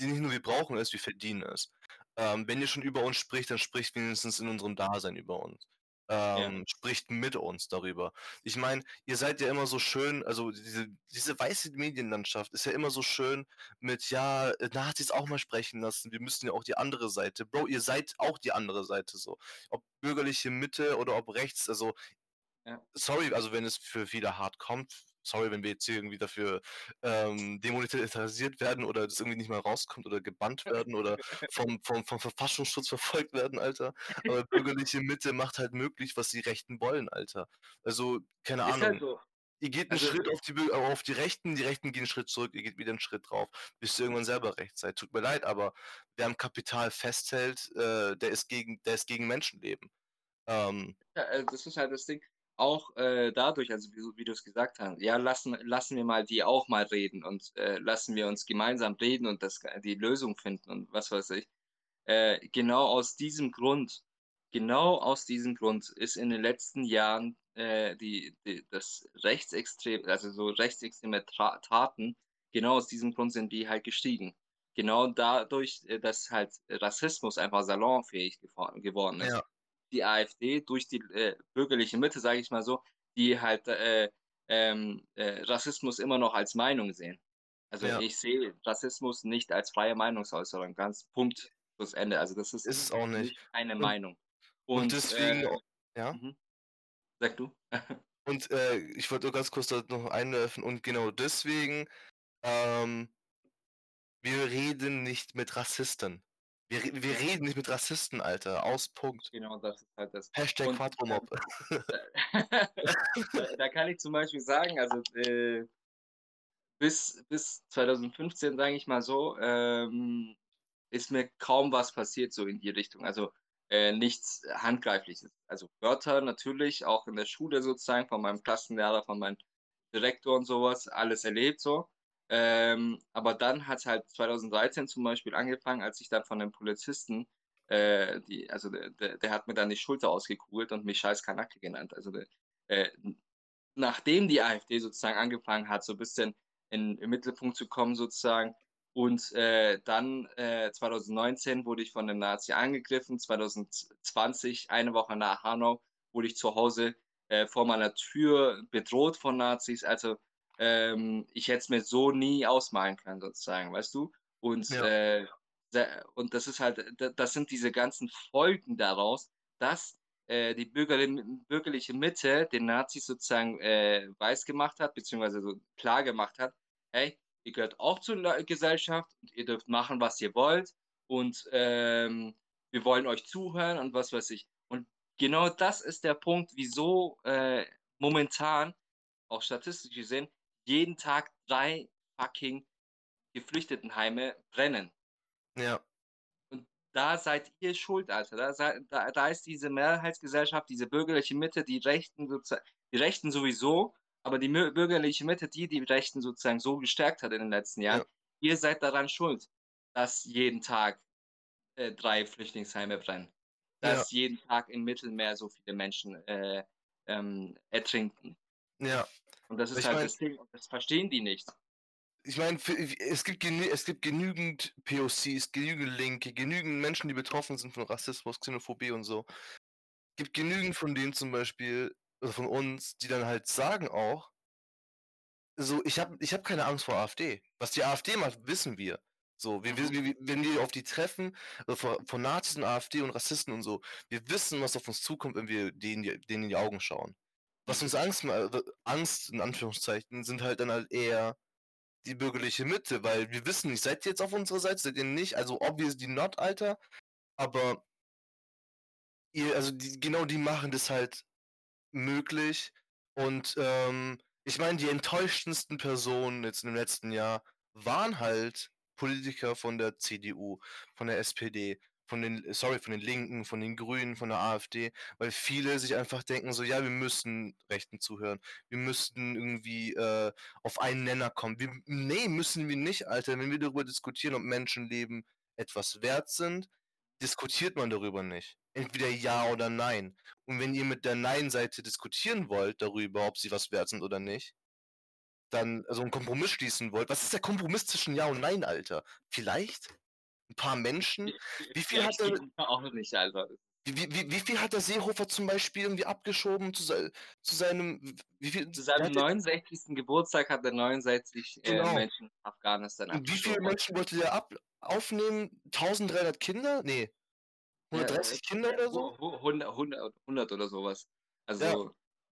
die nicht nur wir brauchen es, wir verdienen es. Ähm, wenn ihr schon über uns spricht, dann spricht wenigstens in unserem Dasein über uns. Ähm, spricht mit uns darüber. Ich meine, ihr seid ja immer so schön, also diese, diese weiße Medienlandschaft ist ja immer so schön mit, ja, Nazis auch mal sprechen lassen, wir müssen ja auch die andere Seite. Bro, ihr seid auch die andere Seite so. Ob bürgerliche Mitte oder ob rechts, also Ja. sorry, also wenn es für viele hart kommt, sorry, wenn wir jetzt hier irgendwie dafür ähm, demonetarisiert werden oder das irgendwie nicht mal rauskommt oder gebannt werden oder vom, vom, vom Verfassungsschutz verfolgt werden, Alter. Aber bürgerliche Mitte macht halt möglich, was die Rechten wollen, Alter. Also, keine Ist Ahnung. halt so. Ihr geht einen Also- Schritt auf die, auf die Rechten, die Rechten gehen einen Schritt zurück, ihr geht wieder einen Schritt drauf, bis ihr irgendwann selber rechts seid. Tut mir leid, aber wer am Kapital festhält, äh, der ist gegen, der ist gegen Menschenleben. Ähm, Ja, äh, das ist halt das Ding. Auch äh, dadurch, also wie, wie du es gesagt hast, ja, lassen, lassen wir mal die auch mal reden und äh, lassen wir uns gemeinsam reden und das, die Lösung finden und was weiß ich. Äh, genau aus diesem Grund, genau aus diesem Grund ist in den letzten Jahren äh, die, die, das rechtsextrem, also so rechtsextreme Taten, genau aus diesem Grund sind die halt gestiegen. Genau dadurch, äh, dass halt Rassismus einfach salonfähig gewor- geworden ist ja, die AfD durch die äh, bürgerliche Mitte, sage ich mal so, die halt äh, ähm, äh, Rassismus immer noch als Meinung sehen. Also Ja. ich sehe Rassismus nicht als freie Meinungsäußerung, ganz Punkt, Schluss Ende. Also das ist, ist es auch nicht. eine Und- Meinung. Und, deswegen, äh, ja. mhm. Sag du? Und äh, ich wollte nur ganz kurz da noch einwerfen und genau deswegen, ähm, wir reden nicht mit Rassisten. Wir, wir reden nicht mit Rassisten, Alter. Aus Punkt. genau, das ist halt das. Hashtag Quadromob. da, da kann ich zum Beispiel sagen, also äh, bis, bis 2015, sage ich mal so, ähm, ist mir kaum was passiert so in die Richtung. Also äh, nichts Handgreifliches. Also Wörter natürlich, auch in der Schule sozusagen, von meinem Klassenlehrer, von meinem Direktor und sowas, alles erlebt so. Ähm, aber dann hat es halt 2013 zum Beispiel angefangen, als ich dann von einem Polizisten, äh, die, also der, der, hat mir dann die Schulter ausgekugelt und mich scheiß Kanacke genannt. Also der, äh, nachdem die AfD sozusagen angefangen hat, so ein bisschen in, im Mittelpunkt zu kommen sozusagen. Und äh, dann äh, 2019 wurde ich von einem Nazi angegriffen. 2020, eine Woche nach Hanau, wurde ich zu Hause äh, vor meiner Tür bedroht von Nazis. Also ähm, ich hätte es mir so nie ausmalen können, sozusagen, weißt du? Und, Ja. äh, und das ist halt, da- das sind diese ganzen Folgen daraus, dass äh, die bürgerliche, bürgerliche Mitte den Nazis sozusagen äh, weiß gemacht hat, beziehungsweise so klar gemacht hat, hey, ihr gehört auch zur Gesellschaft und ihr dürft machen, was ihr wollt und ähm, wir wollen euch zuhören und was weiß ich. Und genau das ist der Punkt, wieso äh, momentan, auch statistisch gesehen, jeden Tag drei fucking Geflüchtetenheime brennen Ja, da seid ihr schuld, Alter. Da, da, da ist diese Mehrheitsgesellschaft, diese bürgerliche Mitte, die Rechten sozusagen, die Rechten sowieso, aber die bürgerliche Mitte, die die Rechten sozusagen so gestärkt hat in den letzten Jahren, Ja. ihr seid daran schuld, dass jeden Tag äh, drei Flüchtlingsheime brennen. Dass jeden Tag im Mittelmeer so viele Menschen äh, ähm, ertrinken. ja. Und das ist Ich halt mein- das Ding, das verstehen die nicht. Ich meine, es gibt, es gibt genügend POCs, genügend Linke, genügend Menschen, die betroffen sind von Rassismus, Xenophobie und so. gibt genügend von denen zum Beispiel, also von uns, die dann halt sagen auch, so, ich habe ich hab keine Angst vor AfD. Was die AfD macht, wissen wir. So, wir, Mhm. wir, wir, wenn wir auf die treffen, also vor, vor Nazis und AfD und Rassisten und so, wir wissen, was auf uns zukommt, wenn wir denen, denen in die Augen schauen. Was uns Angst, ma- äh, Angst, in Anführungszeichen, sind halt dann halt eher die bürgerliche Mitte, weil wir wissen nicht, seid ihr jetzt auf unserer Seite, seid ihr nicht, also obviously not, Alter, aber ihr, also die, genau die machen das halt möglich und ähm, ich meine, die enttäuschendsten Personen jetzt im letzten Jahr waren halt Politiker von der CDU, von der SPD, von den, sorry, von den Linken, von den Grünen, von der AfD, weil viele sich einfach denken so, ja, wir müssen Rechten zuhören, wir müssten irgendwie äh, auf einen Nenner kommen. Wir, nee, müssen wir nicht, Alter. Wenn wir darüber diskutieren, ob Menschenleben etwas wert sind, diskutiert man darüber nicht. Entweder ja oder nein. Und wenn ihr mit der Nein-Seite diskutieren wollt darüber, ob sie was wert sind oder nicht, dann also einen Kompromiss schließen wollt, was ist der Kompromiss zwischen Ja und Nein, Alter? Vielleicht ein paar Menschen? Wie viel hat er- auch nicht, Alter. Wie, wie, wie viel hat der Seehofer zum Beispiel irgendwie abgeschoben zu, se zu seinem. Viel, Zu seinem hat 69. Geburtstag hat er 69 Genau. äh, Menschen in Afghanistan Und wie viele abgeschoben. Menschen wollte der ab aufnehmen? 1300 Kinder? Nee. 130 Ja, Kinder ja, oder so? hu- hu- 100, 100, 100 oder sowas. Also Ja.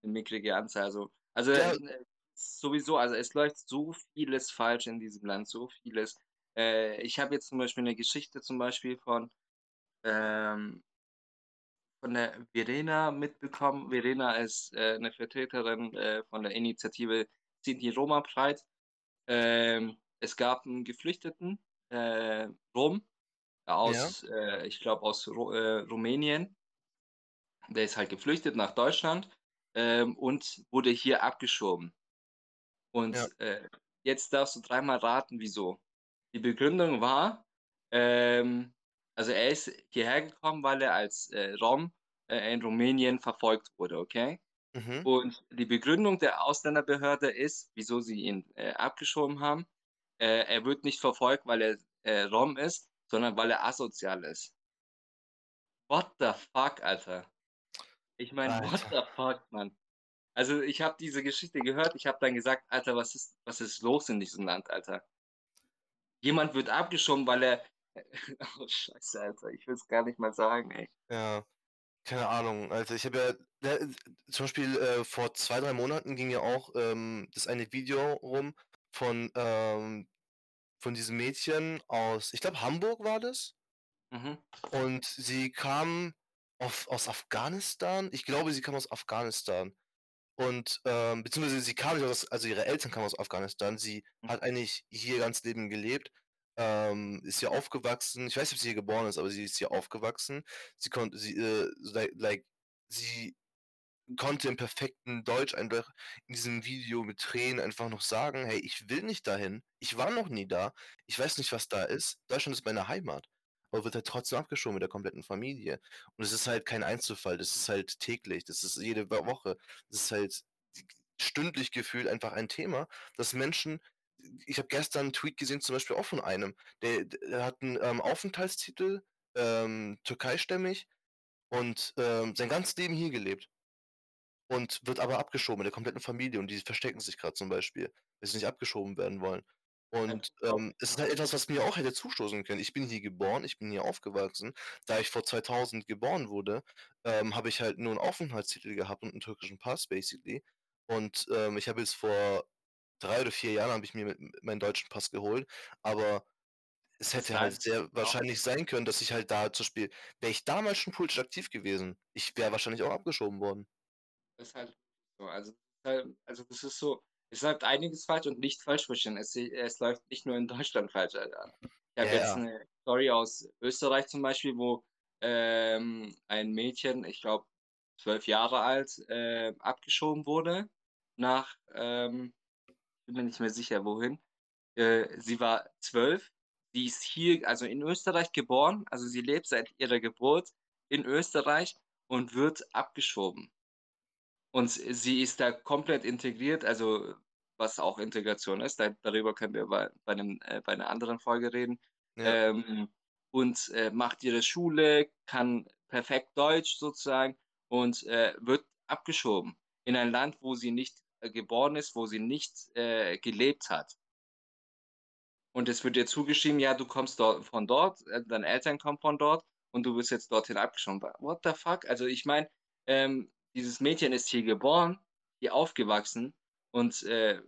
eine mickrige Anzahl. Also, also Ja. äh, sowieso, also es läuft so vieles falsch in diesem Land, so vieles. Äh, ich habe jetzt zum Beispiel eine Geschichte zum Beispiel von, ähm, von der Verena mitbekommen. Verena ist äh, eine Vertreterin äh, von der Initiative Sinti Roma Pride. Ähm, es gab einen Geflüchteten, äh, Rom, aus, äh, ich glaube, aus Ru äh, Rumänien. Der ist halt geflüchtet nach Deutschland ähm, und wurde hier abgeschoben. Und Ja. äh, jetzt darfst du dreimal raten, wieso. Die Begründung war, ähm, also er ist hierher gekommen, weil er als äh, Rom äh, in Rumänien verfolgt wurde, okay? Mhm. Und die Begründung der Ausländerbehörde ist, wieso sie ihn äh, abgeschoben haben, äh, er wird nicht verfolgt, weil er äh, Rom ist, sondern weil er asozial ist. What the fuck, Alter? Ich meine, what the fuck, Mann? Also ich habe diese Geschichte gehört, ich habe dann gesagt, Alter, was ist, was ist los in diesem Land, Alter? Jemand wird abgeschoben, weil er... Oh, scheiße, Alter, ich will es gar nicht mal sagen, ey. Ja, keine Ahnung. Also ich habe ja, ja, zum Beispiel äh, vor zwei, drei Monaten ging ja auch ähm, das eine Video rum von, ähm, von diesem Mädchen aus, ich glaube Hamburg war das. Mhm. Und sie kam auf, aus Afghanistan. Ich glaube, sie kam aus Afghanistan. Und, ähm, beziehungsweise sie kam nicht aus, also ihre Eltern kamen aus Afghanistan. Sie Mhm. hat eigentlich hier ganz Leben gelebt, ähm, ist hier aufgewachsen. Ich weiß nicht, ob sie hier geboren ist, aber sie ist hier aufgewachsen. Sie konnte, sie, äh, like, like, sie konnte im perfekten Deutsch einfach in diesem Video mit Tränen einfach noch sagen, hey, ich will nicht dahin. Ich war noch nie da. Ich weiß nicht, was da ist. Deutschland ist meine Heimat. Aber wird halt trotzdem abgeschoben mit der kompletten Familie. Und es ist halt kein Einzelfall. Das ist halt täglich. Das ist jede Wo- Woche. Das ist halt stündlich gefühlt einfach ein Thema, dass Menschen ich habe gestern einen Tweet gesehen, zum Beispiel auch von einem, der, der hat einen ähm, Aufenthaltstitel, ähm, türkeistämmig, und ähm, sein ganzes Leben hier gelebt. Und wird aber abgeschoben mit der kompletten Familie und die verstecken sich gerade zum Beispiel, weil sie nicht abgeschoben werden wollen. Und ähm, es ist halt etwas, was mir auch hätte zustoßen können. Ich bin hier geboren, ich bin hier aufgewachsen. Da ich vor 2000 geboren wurde, ähm, habe ich halt nur einen Aufenthaltstitel gehabt und einen türkischen Pass, basically. Und ähm, ich habe jetzt vor drei oder vier Jahren habe ich mir meinen deutschen Pass geholt, aber es Das hätte halt heißt, sehr auch- wahrscheinlich sein können, dass ich halt da zum Beispiel, wäre ich damals schon politisch aktiv gewesen, ich wäre wahrscheinlich auch abgeschoben worden. Das ist halt so. Also, das halt- also das ist so, es läuft einiges falsch und nicht falsch verstehen. Es, es läuft nicht nur in Deutschland falsch, Alter. Ich habe Ja, jetzt eine Story aus Österreich zum Beispiel, wo ähm, ein Mädchen, ich glaube zwölf Jahre alt, äh, abgeschoben wurde nach, ähm, ich bin mir nicht mehr sicher wohin. Äh, sie war zwölf, sie ist hier, also in Österreich geboren, also sie lebt seit ihrer Geburt in Österreich und wird abgeschoben. Und sie ist da komplett integriert, also was auch Integration ist, da, darüber können wir bei, bei, einem, äh, bei einer anderen Folge reden. Ja. Ähm, und äh, macht ihre Schule, kann perfekt Deutsch sozusagen und äh, wird abgeschoben in ein Land, wo sie nicht äh, geboren ist, wo sie nicht äh, gelebt hat. Und es wird ihr zugeschrieben, ja, du kommst dort, von dort, äh, deine Eltern kommen von dort und du bist jetzt dorthin abgeschoben. What the fuck? Also ich meine, ähm, dieses Mädchen ist hier geboren, hier aufgewachsen und äh,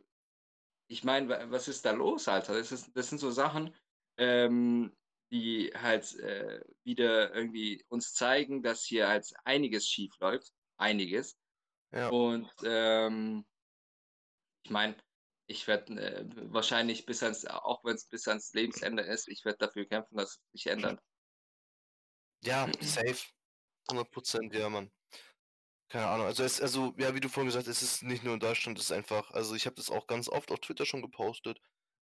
ich meine, wa- was ist da los, Alter? Das, ist, das sind so Sachen, ähm, die halt äh, wieder irgendwie uns zeigen, dass hier halt einiges schief läuft. Einiges. Ja. Und ähm, ich meine, ich werde äh, wahrscheinlich bis ans, auch wenn es bis ans Lebensende ist, ich werde dafür kämpfen, dass es sich ändert. Ja, safe. 100 Prozent, ja, Mann. Keine Ahnung. Also, es, also, ja, wie du vorhin gesagt hast, es ist nicht nur in Deutschland, es ist einfach, also ich habe das auch ganz oft auf Twitter schon gepostet.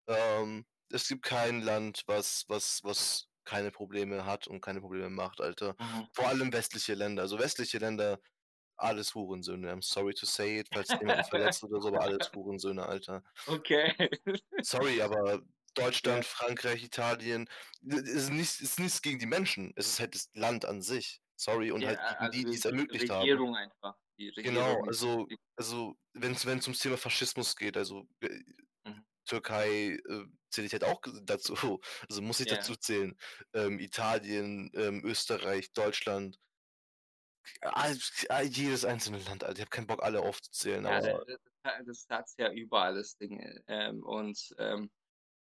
Ähm, es gibt kein Land, was, was, was keine Probleme hat und keine Probleme macht, Alter. Vor allem westliche Länder. Also westliche Länder, alles Hurensöhne. I'm sorry to say it, falls jemanden verletzt oder so, aber alles Hurensöhne, Alter. Okay. Sorry, aber Deutschland, Frankreich, Italien, ist nichts, es ist nichts gegen die Menschen. Es ist halt das Land an sich. Sorry, und Ja, halt also die, die es ermöglicht haben. Regierung einfach. Die Genau, Regierung. also, die- also wenn es ums Thema Faschismus geht, also äh, Mhm. Türkei äh, zähle ich halt auch dazu, also muss ich Ja. dazu zählen. Ähm, Italien, ähm, Österreich, Deutschland, all, all, jedes einzelne Land, Alter. Ich habe keinen Bock, alle aufzuzählen, Ja, aber das, hat's ja überall, das Ding. äh, Ähm, und ähm,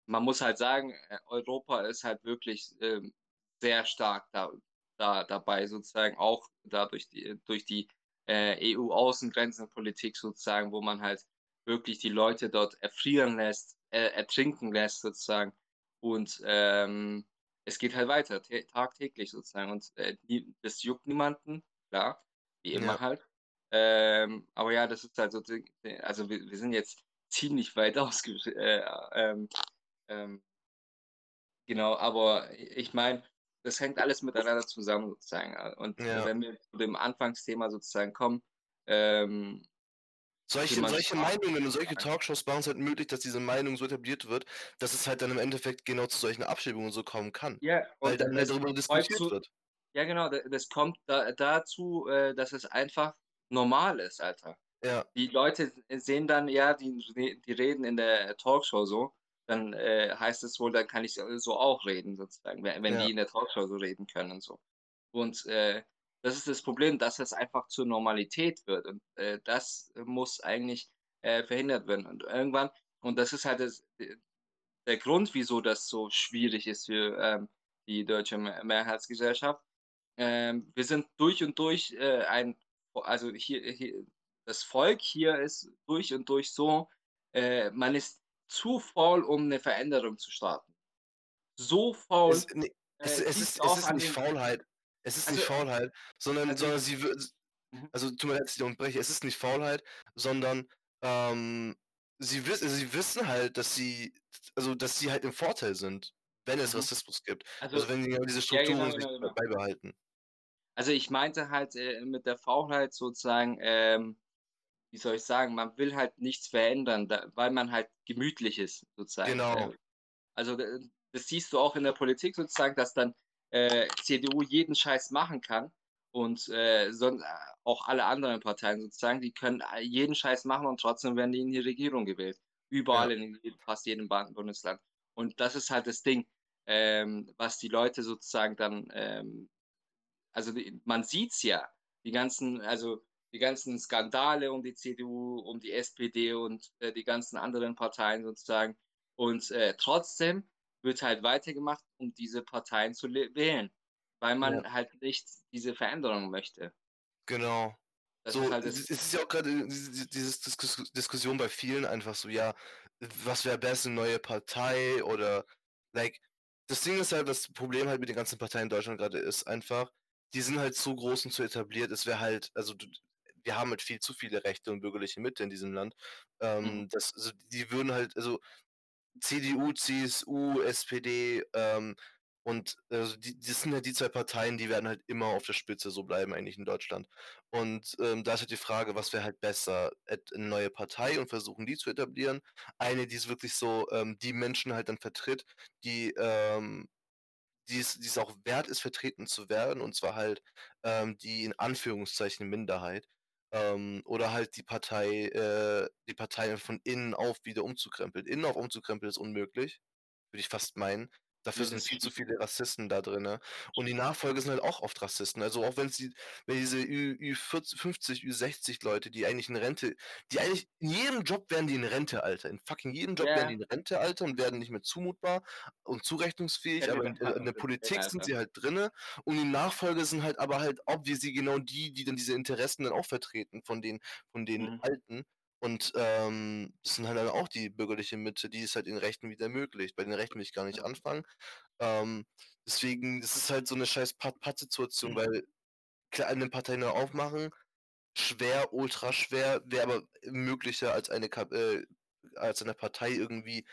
man muss halt sagen, äh, Europa ist halt wirklich ähm, sehr stark da, da dabei, sozusagen, auch dadurch die, durch die äh, EU-Außengrenzenpolitik sozusagen, wo man halt wirklich die Leute dort erfrieren lässt, äh, ertrinken lässt sozusagen. Und ähm, es geht halt weiter, tä- tagtäglich sozusagen. Und äh, die, das juckt niemanden, klar, wie immer Ja. halt. Ähm, aber ja, das ist halt so, also wir, wir sind jetzt ziemlich weit ausge... Äh, ähm, ähm, genau, aber ich meine, das hängt alles miteinander zusammen sozusagen. Und Ja. wenn wir zu dem Anfangsthema sozusagen kommen, ähm, solche, solche Meinungen und solche Talkshows machen es halt möglich, dass diese Meinung so etabliert wird, dass es halt dann im Endeffekt genau zu solchen Abschiebungen so kommen kann. ja, Weil dann halt darüber diskutiert zu- wird. Ja, genau, da- das kommt da, dazu, äh, dass es einfach normal ist, Alter. Ja, Die Leute sehen dann, ja, die, die reden in der Talkshow so, dann äh, heißt es wohl, dann kann ich so auch reden, sozusagen, wenn, wenn Ja. die in der Talkshow so reden können und so. Und äh, das ist das Problem, dass es einfach zur Normalität wird. Und äh, das muss eigentlich äh, verhindert werden. Und irgendwann, und das ist halt das, der Grund, wieso das so schwierig ist für ähm, die deutsche Me- Mehrheitsgesellschaft. Ähm, wir sind durch und durch äh, ein, also hier, hier, das Volk hier ist durch und durch so, äh, man ist zu faul, um eine Veränderung zu starten. So faul. es, nee, es, äh, es ist, es ist nicht Faulheit. Es ist nicht Also- Faulheit, sondern, also- sondern sie. Mhm. Also, tut mir leid, dass ich unterbreche. Es ist nicht Faulheit, sondern ähm, sie, wiss, also sie wissen halt, dass sie, also, dass sie halt im Vorteil sind, wenn es Mhm. Rassismus gibt. Also, Also, wenn sie genau diese ja, Strukturen genau, sich genau, genau. beibehalten. Also ich meinte halt äh, mit der Faulheit sozusagen, ähm, wie soll ich sagen, man will halt nichts verändern, da, weil man halt gemütlich ist, sozusagen. Genau. Also äh, das siehst du auch in der Politik sozusagen, dass dann äh, CDU jeden Scheiß machen kann und äh, son äh, auch alle anderen Parteien sozusagen, die können äh, jeden Scheiß machen und trotzdem werden die in die Regierung gewählt. Überall in fast jedem Bundesland. Und das ist halt das Ding, ähm, was die Leute sozusagen dann ähm, also die, man sieht's ja, die ganzen, also die ganzen Skandale um die CDU, um die SPD und äh, die ganzen anderen Parteien sozusagen. Und äh, trotzdem wird halt weitergemacht, um diese Parteien zu le- wählen, weil man halt nicht diese Veränderung möchte. Genau. Das so, ist halt es ist ja auch gerade diese Diskus Diskussion bei vielen einfach so, ja, was wäre besser, eine neue Partei oder like, das Ding ist halt, das Problem halt mit den ganzen Parteien in Deutschland gerade ist einfach, die sind halt zu groß und zu etabliert. Es wäre halt, also wir haben halt viel zu viele Rechte und bürgerliche Mitte in diesem Land. Ähm, Mhm. das, also die würden halt, also CDU, CSU, SPD, ähm, und also die, das sind halt die zwei Parteien, die werden halt immer auf der Spitze so bleiben, eigentlich in Deutschland. Und ähm, da ist halt die Frage, was wäre halt besser? Eine neue Partei und versuchen die zu etablieren. Eine, die es wirklich so ähm, die Menschen halt dann vertritt, die, ähm, die, es, die es auch wert ist, vertreten zu werden, und zwar halt ähm, die in Anführungszeichen Minderheit. Ähm, oder halt die Partei, äh, die Partei von innen auf wieder umzukrempeln. Innen auf umzukrempeln ist unmöglich, würde ich fast meinen. Dafür sind viel zu viele Rassisten da drin. Und die Nachfolger sind halt auch oft Rassisten. Also auch wenn sie, wenn diese Ü, Ü40, 50, Ü60 Leute, die eigentlich in Rente, die eigentlich in jedem Job werden die in Rente, Alter. In fucking jedem Job Ja. werden die in Rente, Alter, und werden nicht mehr zumutbar und zurechnungsfähig, Ja, aber in, in der Politik Alter. sind sie halt drinne. Und die Nachfolger sind halt aber halt obviously genau die, die dann diese Interessen dann auch vertreten von den, von den Mhm. Alten. Und ähm, das sind halt dann auch die bürgerliche Mitte, die es halt den Rechten wieder ermöglicht. Bei den Rechten will ich gar nicht anfangen. Ähm, deswegen ist es halt so eine scheiß Pat-Pat-Situation, Mhm. weil Partei neu aufmachen, schwer, ultra schwer, wäre aber möglicher als eine, äh, als eine Partei irgendwie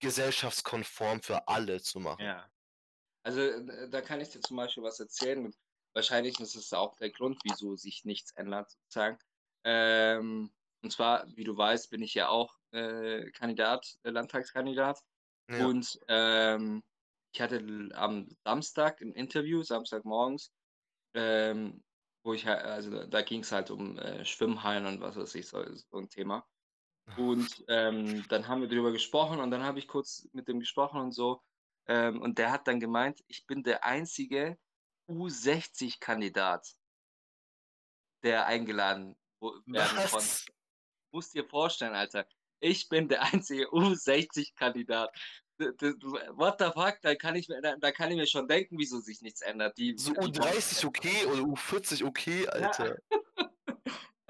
gesellschaftskonform für alle zu machen. Ja. Also äh, da kann ich dir zum Beispiel was erzählen. Wahrscheinlich ist es auch der Grund, wieso sich nichts ändert, sozusagen. Ähm, und zwar, wie du weißt, bin ich ja auch äh, Kandidat, äh, Landtagskandidat. Ja. Und ähm, ich hatte am Samstag ein Interview, Samstagmorgens, ähm, wo ich halt, also da ging es halt um äh, Schwimmhallen und was weiß ich, so, so ein Thema. Und ähm, dann haben wir darüber gesprochen und dann habe ich kurz mit dem gesprochen und so. Ähm, und der hat dann gemeint, ich bin der einzige U60-Kandidat, der eingeladen werden Was? konnte. Musst dir vorstellen, Alter. Ich bin der einzige U60-Kandidat. What the fuck? Da kann, ich mir, da, da, kann ich mir schon denken, wieso sich nichts ändert. Die, so die U30 okay oder U40 okay, Alter. Ja.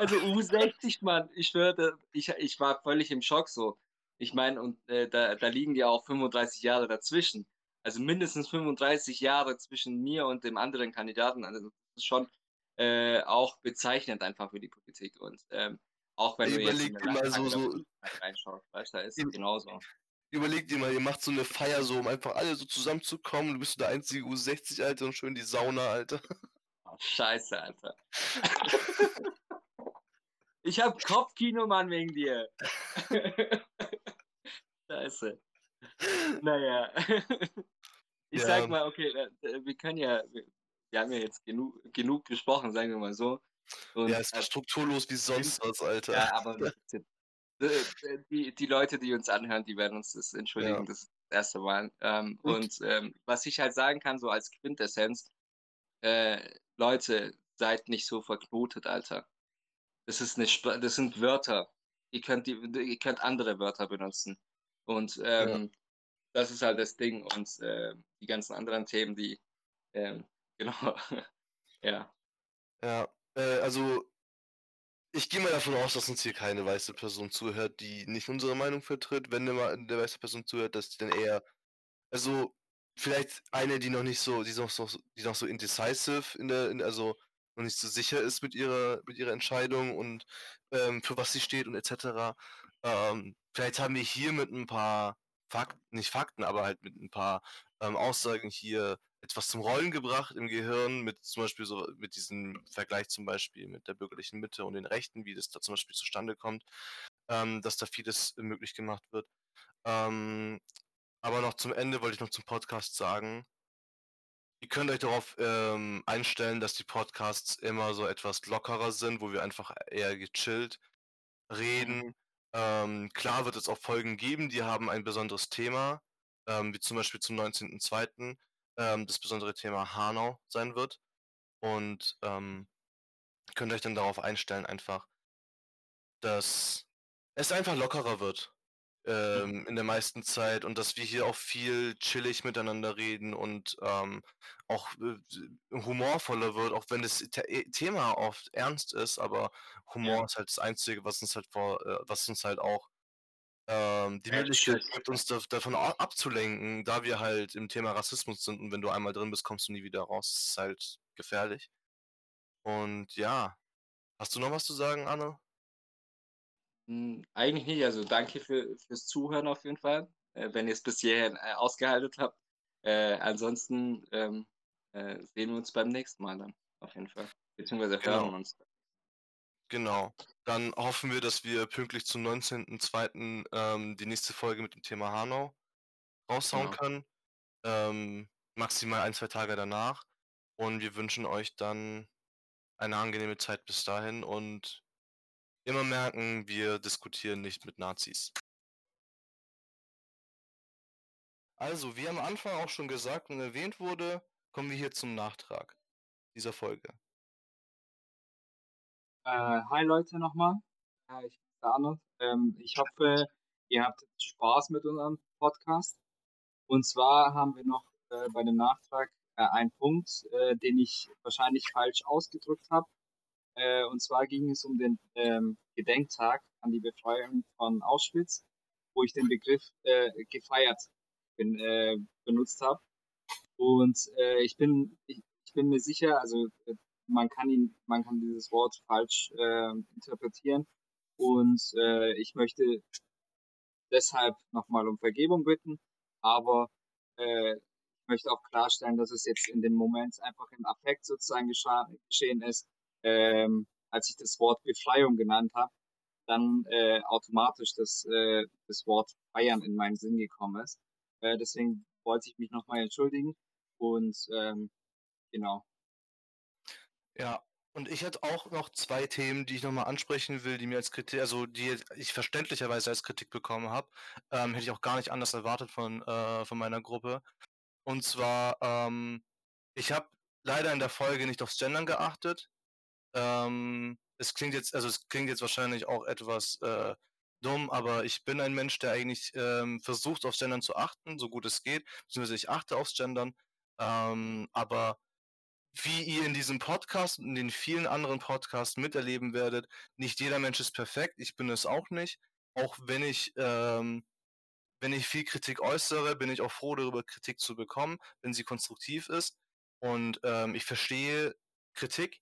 Also U60, Mann, ich schwöre, ich, ich war völlig im Schock so. Ich meine, und äh, da, da liegen ja auch 35 Jahre dazwischen. Also mindestens 35 Jahre zwischen mir und dem anderen Kandidaten. Also das ist schon äh, auch bezeichnend einfach für die Politik. Und ähm, auch wenn Ey, du jetzt überleg in dir mal so, so reinschaust, weißt du, da ist es genauso. Überleg dir mal, ihr macht so eine Feier so, um einfach alle so zusammenzukommen. Du bist der einzige U60, Alter, und schön die Sauna, Alter. Oh, scheiße, Alter. ich hab Kopfkino, Mann, wegen dir. scheiße. Naja. Ich Ja. sag mal, okay, äh, wir können ja, wir, wir haben ja jetzt genug, genug gesprochen, sagen wir mal so. Und, Ja, ist äh, strukturlos wie sonst was, Alter. Ja, aber äh, die, die Leute, die uns anhören, die werden uns das entschuldigen, Ja. das ist das erste Mal. Ähm, und ähm, was ich halt sagen kann, so als Quintessenz, äh, Leute, seid nicht so verknotet, Alter. Das ist Sp das sind Wörter. Ihr könnt die, ihr könnt andere Wörter benutzen. Und ähm, das ist halt das Ding. Und äh, die ganzen anderen Themen, die ähm, genau, ja. Ja, äh, also ich gehe mal davon aus, dass uns hier keine weiße Person zuhört, die nicht unsere Meinung vertritt. Wenn eine, eine weiße Person zuhört, dass die dann eher, also vielleicht eine, die noch nicht so, die noch so, die noch so indecisive in der, in, also noch nicht so sicher ist mit ihrer, mit ihrer Entscheidung und ähm, für was sie steht und etc. Ähm, vielleicht haben wir hier mit ein paar Fakten, nicht Fakten, aber halt mit ein paar ähm, Aussagen hier etwas zum Rollen gebracht im Gehirn, mit zum Beispiel so, mit diesem Vergleich zum Beispiel mit der bürgerlichen Mitte und den Rechten, wie das da zum Beispiel zustande kommt, ähm, dass da vieles möglich gemacht wird. Ähm, aber noch zum Ende wollte ich noch zum Podcast sagen. Ihr könnt euch darauf ähm, einstellen, dass die Podcasts immer so etwas lockerer sind, wo wir einfach eher gechillt reden. Ähm, klar wird es auch Folgen geben, die haben ein besonderes Thema, ähm, wie zum Beispiel zum 19.02. Ähm, das besondere Thema Hanau sein wird. Und ähm, könnt euch dann darauf einstellen, einfach, dass es einfach lockerer wird ähm, in der meisten Zeit und dass wir hier auch viel chillig miteinander reden und ähm, auch äh, humorvoller wird, auch wenn das äh, Thema oft ernst ist, aber Humor Ja. ist halt das Einzige, was uns halt vor, äh, was uns halt auch ähm, die Möglichkeit gibt, uns da, davon abzulenken, da wir halt im Thema Rassismus sind und wenn du einmal drin bist, kommst du nie wieder raus. Das ist halt gefährlich. Und ja, hast du noch was zu sagen, Anne? Hm, Eigentlich nicht, also danke für, fürs Zuhören auf jeden Fall, äh, wenn ihr es bis hierhin äh, ausgehalten habt. Äh, ansonsten ähm, äh, sehen wir uns beim nächsten Mal dann, auf jeden Fall. Beziehungsweise hören Genau. uns. Genau. Dann hoffen wir, dass wir pünktlich zum 19.02. Ähm, die nächste Folge mit dem Thema Hanau raushauen Genau. können. Ähm, maximal ein, zwei Tage danach. Und wir wünschen euch dann eine angenehme Zeit bis dahin und immer merken, wir diskutieren nicht mit Nazis. Also, wie am Anfang auch schon gesagt und erwähnt wurde, kommen wir hier zum Nachtrag dieser Folge. Äh, hi Leute nochmal. Äh, ich bin der Arnold. Ähm, ich hoffe, ihr habt Spaß mit unserem Podcast. Und zwar haben wir noch äh, bei dem Nachtrag äh, einen Punkt, äh, den ich wahrscheinlich falsch ausgedrückt habe. Äh, und zwar ging es um den ähm, Gedenktag an die Befreiung von Auschwitz, wo ich den Begriff gefeiert bin, benutzt habe. Und ich bin ich, ich bin mir sicher, also man kann ihn, man kann dieses Wort falsch äh, interpretieren. Und äh, ich möchte deshalb nochmal um Vergebung bitten, aber äh, möchte auch klarstellen, dass es jetzt in dem Moment einfach im Affekt sozusagen geschehen ist, ähm, als ich das Wort Befreiung genannt habe, dann äh, automatisch das, äh, das Wort feiern in meinen Sinn gekommen ist. Äh, deswegen wollte ich mich nochmal entschuldigen und ähm, genau. Ja, und ich hätte auch noch zwei Themen, die ich nochmal ansprechen will, die mir als Kritik, also die ich verständlicherweise als Kritik bekommen habe. Ähm, hätte ich auch gar nicht anders erwartet von, äh, von meiner Gruppe. Und zwar, ähm, ich habe leider in der Folge nicht aufs Gendern geachtet. Ähm, es klingt jetzt, also es klingt jetzt wahrscheinlich auch etwas äh, dumm, aber ich bin ein Mensch, der eigentlich ähm, versucht, aufs Gendern zu achten, so gut es geht, beziehungsweise ich achte aufs Gendern. Ähm, aber wie ihr in diesem Podcast und in den vielen anderen Podcasts miterleben werdet, nicht jeder Mensch ist perfekt. Ich bin es auch nicht. Auch wenn ich, ähm, wenn ich viel Kritik äußere, bin ich auch froh darüber, Kritik zu bekommen, wenn sie konstruktiv ist. Und ähm, ich verstehe Kritik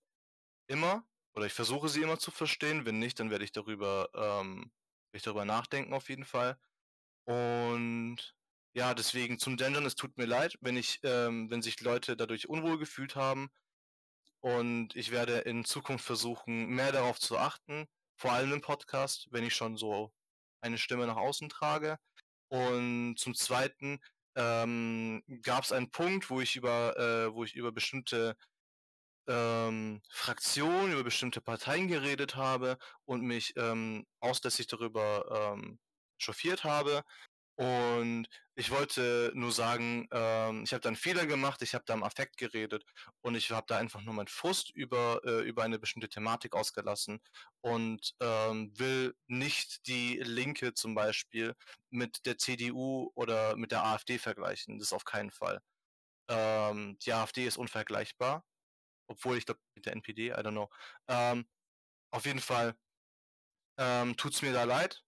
immer oder ich versuche sie immer zu verstehen. Wenn nicht, dann werde ich darüber, ähm, werde ich darüber nachdenken auf jeden Fall. Und ja, deswegen zum Dungeon, es tut mir leid, wenn ich, ähm, wenn sich Leute dadurch unwohl gefühlt haben. Und ich werde in Zukunft versuchen, mehr darauf zu achten, vor allem im Podcast, wenn ich schon so eine Stimme nach außen trage. Und zum Zweiten ähm, gab es einen Punkt, wo ich über, äh, wo ich über bestimmte ähm, Fraktionen, über bestimmte Parteien geredet habe und mich ähm, auslässig darüber ähm, chauffiert habe. Und ich wollte nur sagen, ähm, ich habe da einen Fehler gemacht, ich habe da im Affekt geredet und ich habe da einfach nur meinen Frust über, äh, über eine bestimmte Thematik ausgelassen und ähm, will nicht die Linke zum Beispiel mit der CDU oder mit der AfD vergleichen. Das ist auf keinen Fall. Ähm, die AfD ist unvergleichbar, obwohl ich glaube mit der NPD, I don't know. Ähm, auf jeden Fall ähm, tut's mir da leid,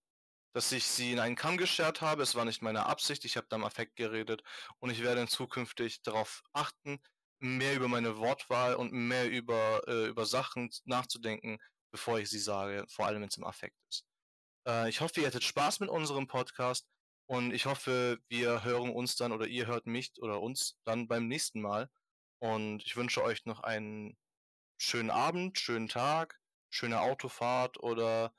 dass ich sie in einen Kamm geschert habe. Es war nicht meine Absicht, ich habe da im Affekt geredet und ich werde zukünftig darauf achten, mehr über meine Wortwahl und mehr über, äh, über Sachen nachzudenken, bevor ich sie sage, vor allem wenn es im Affekt ist. Äh, ich hoffe, ihr hattet Spaß mit unserem Podcast und ich hoffe, wir hören uns dann oder ihr hört mich oder uns dann beim nächsten Mal. Und ich wünsche euch noch einen schönen Abend, schönen Tag, schöne Autofahrt oder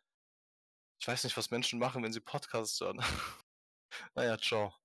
ich weiß nicht, was Menschen machen, wenn sie Podcasts hören. naja, ciao.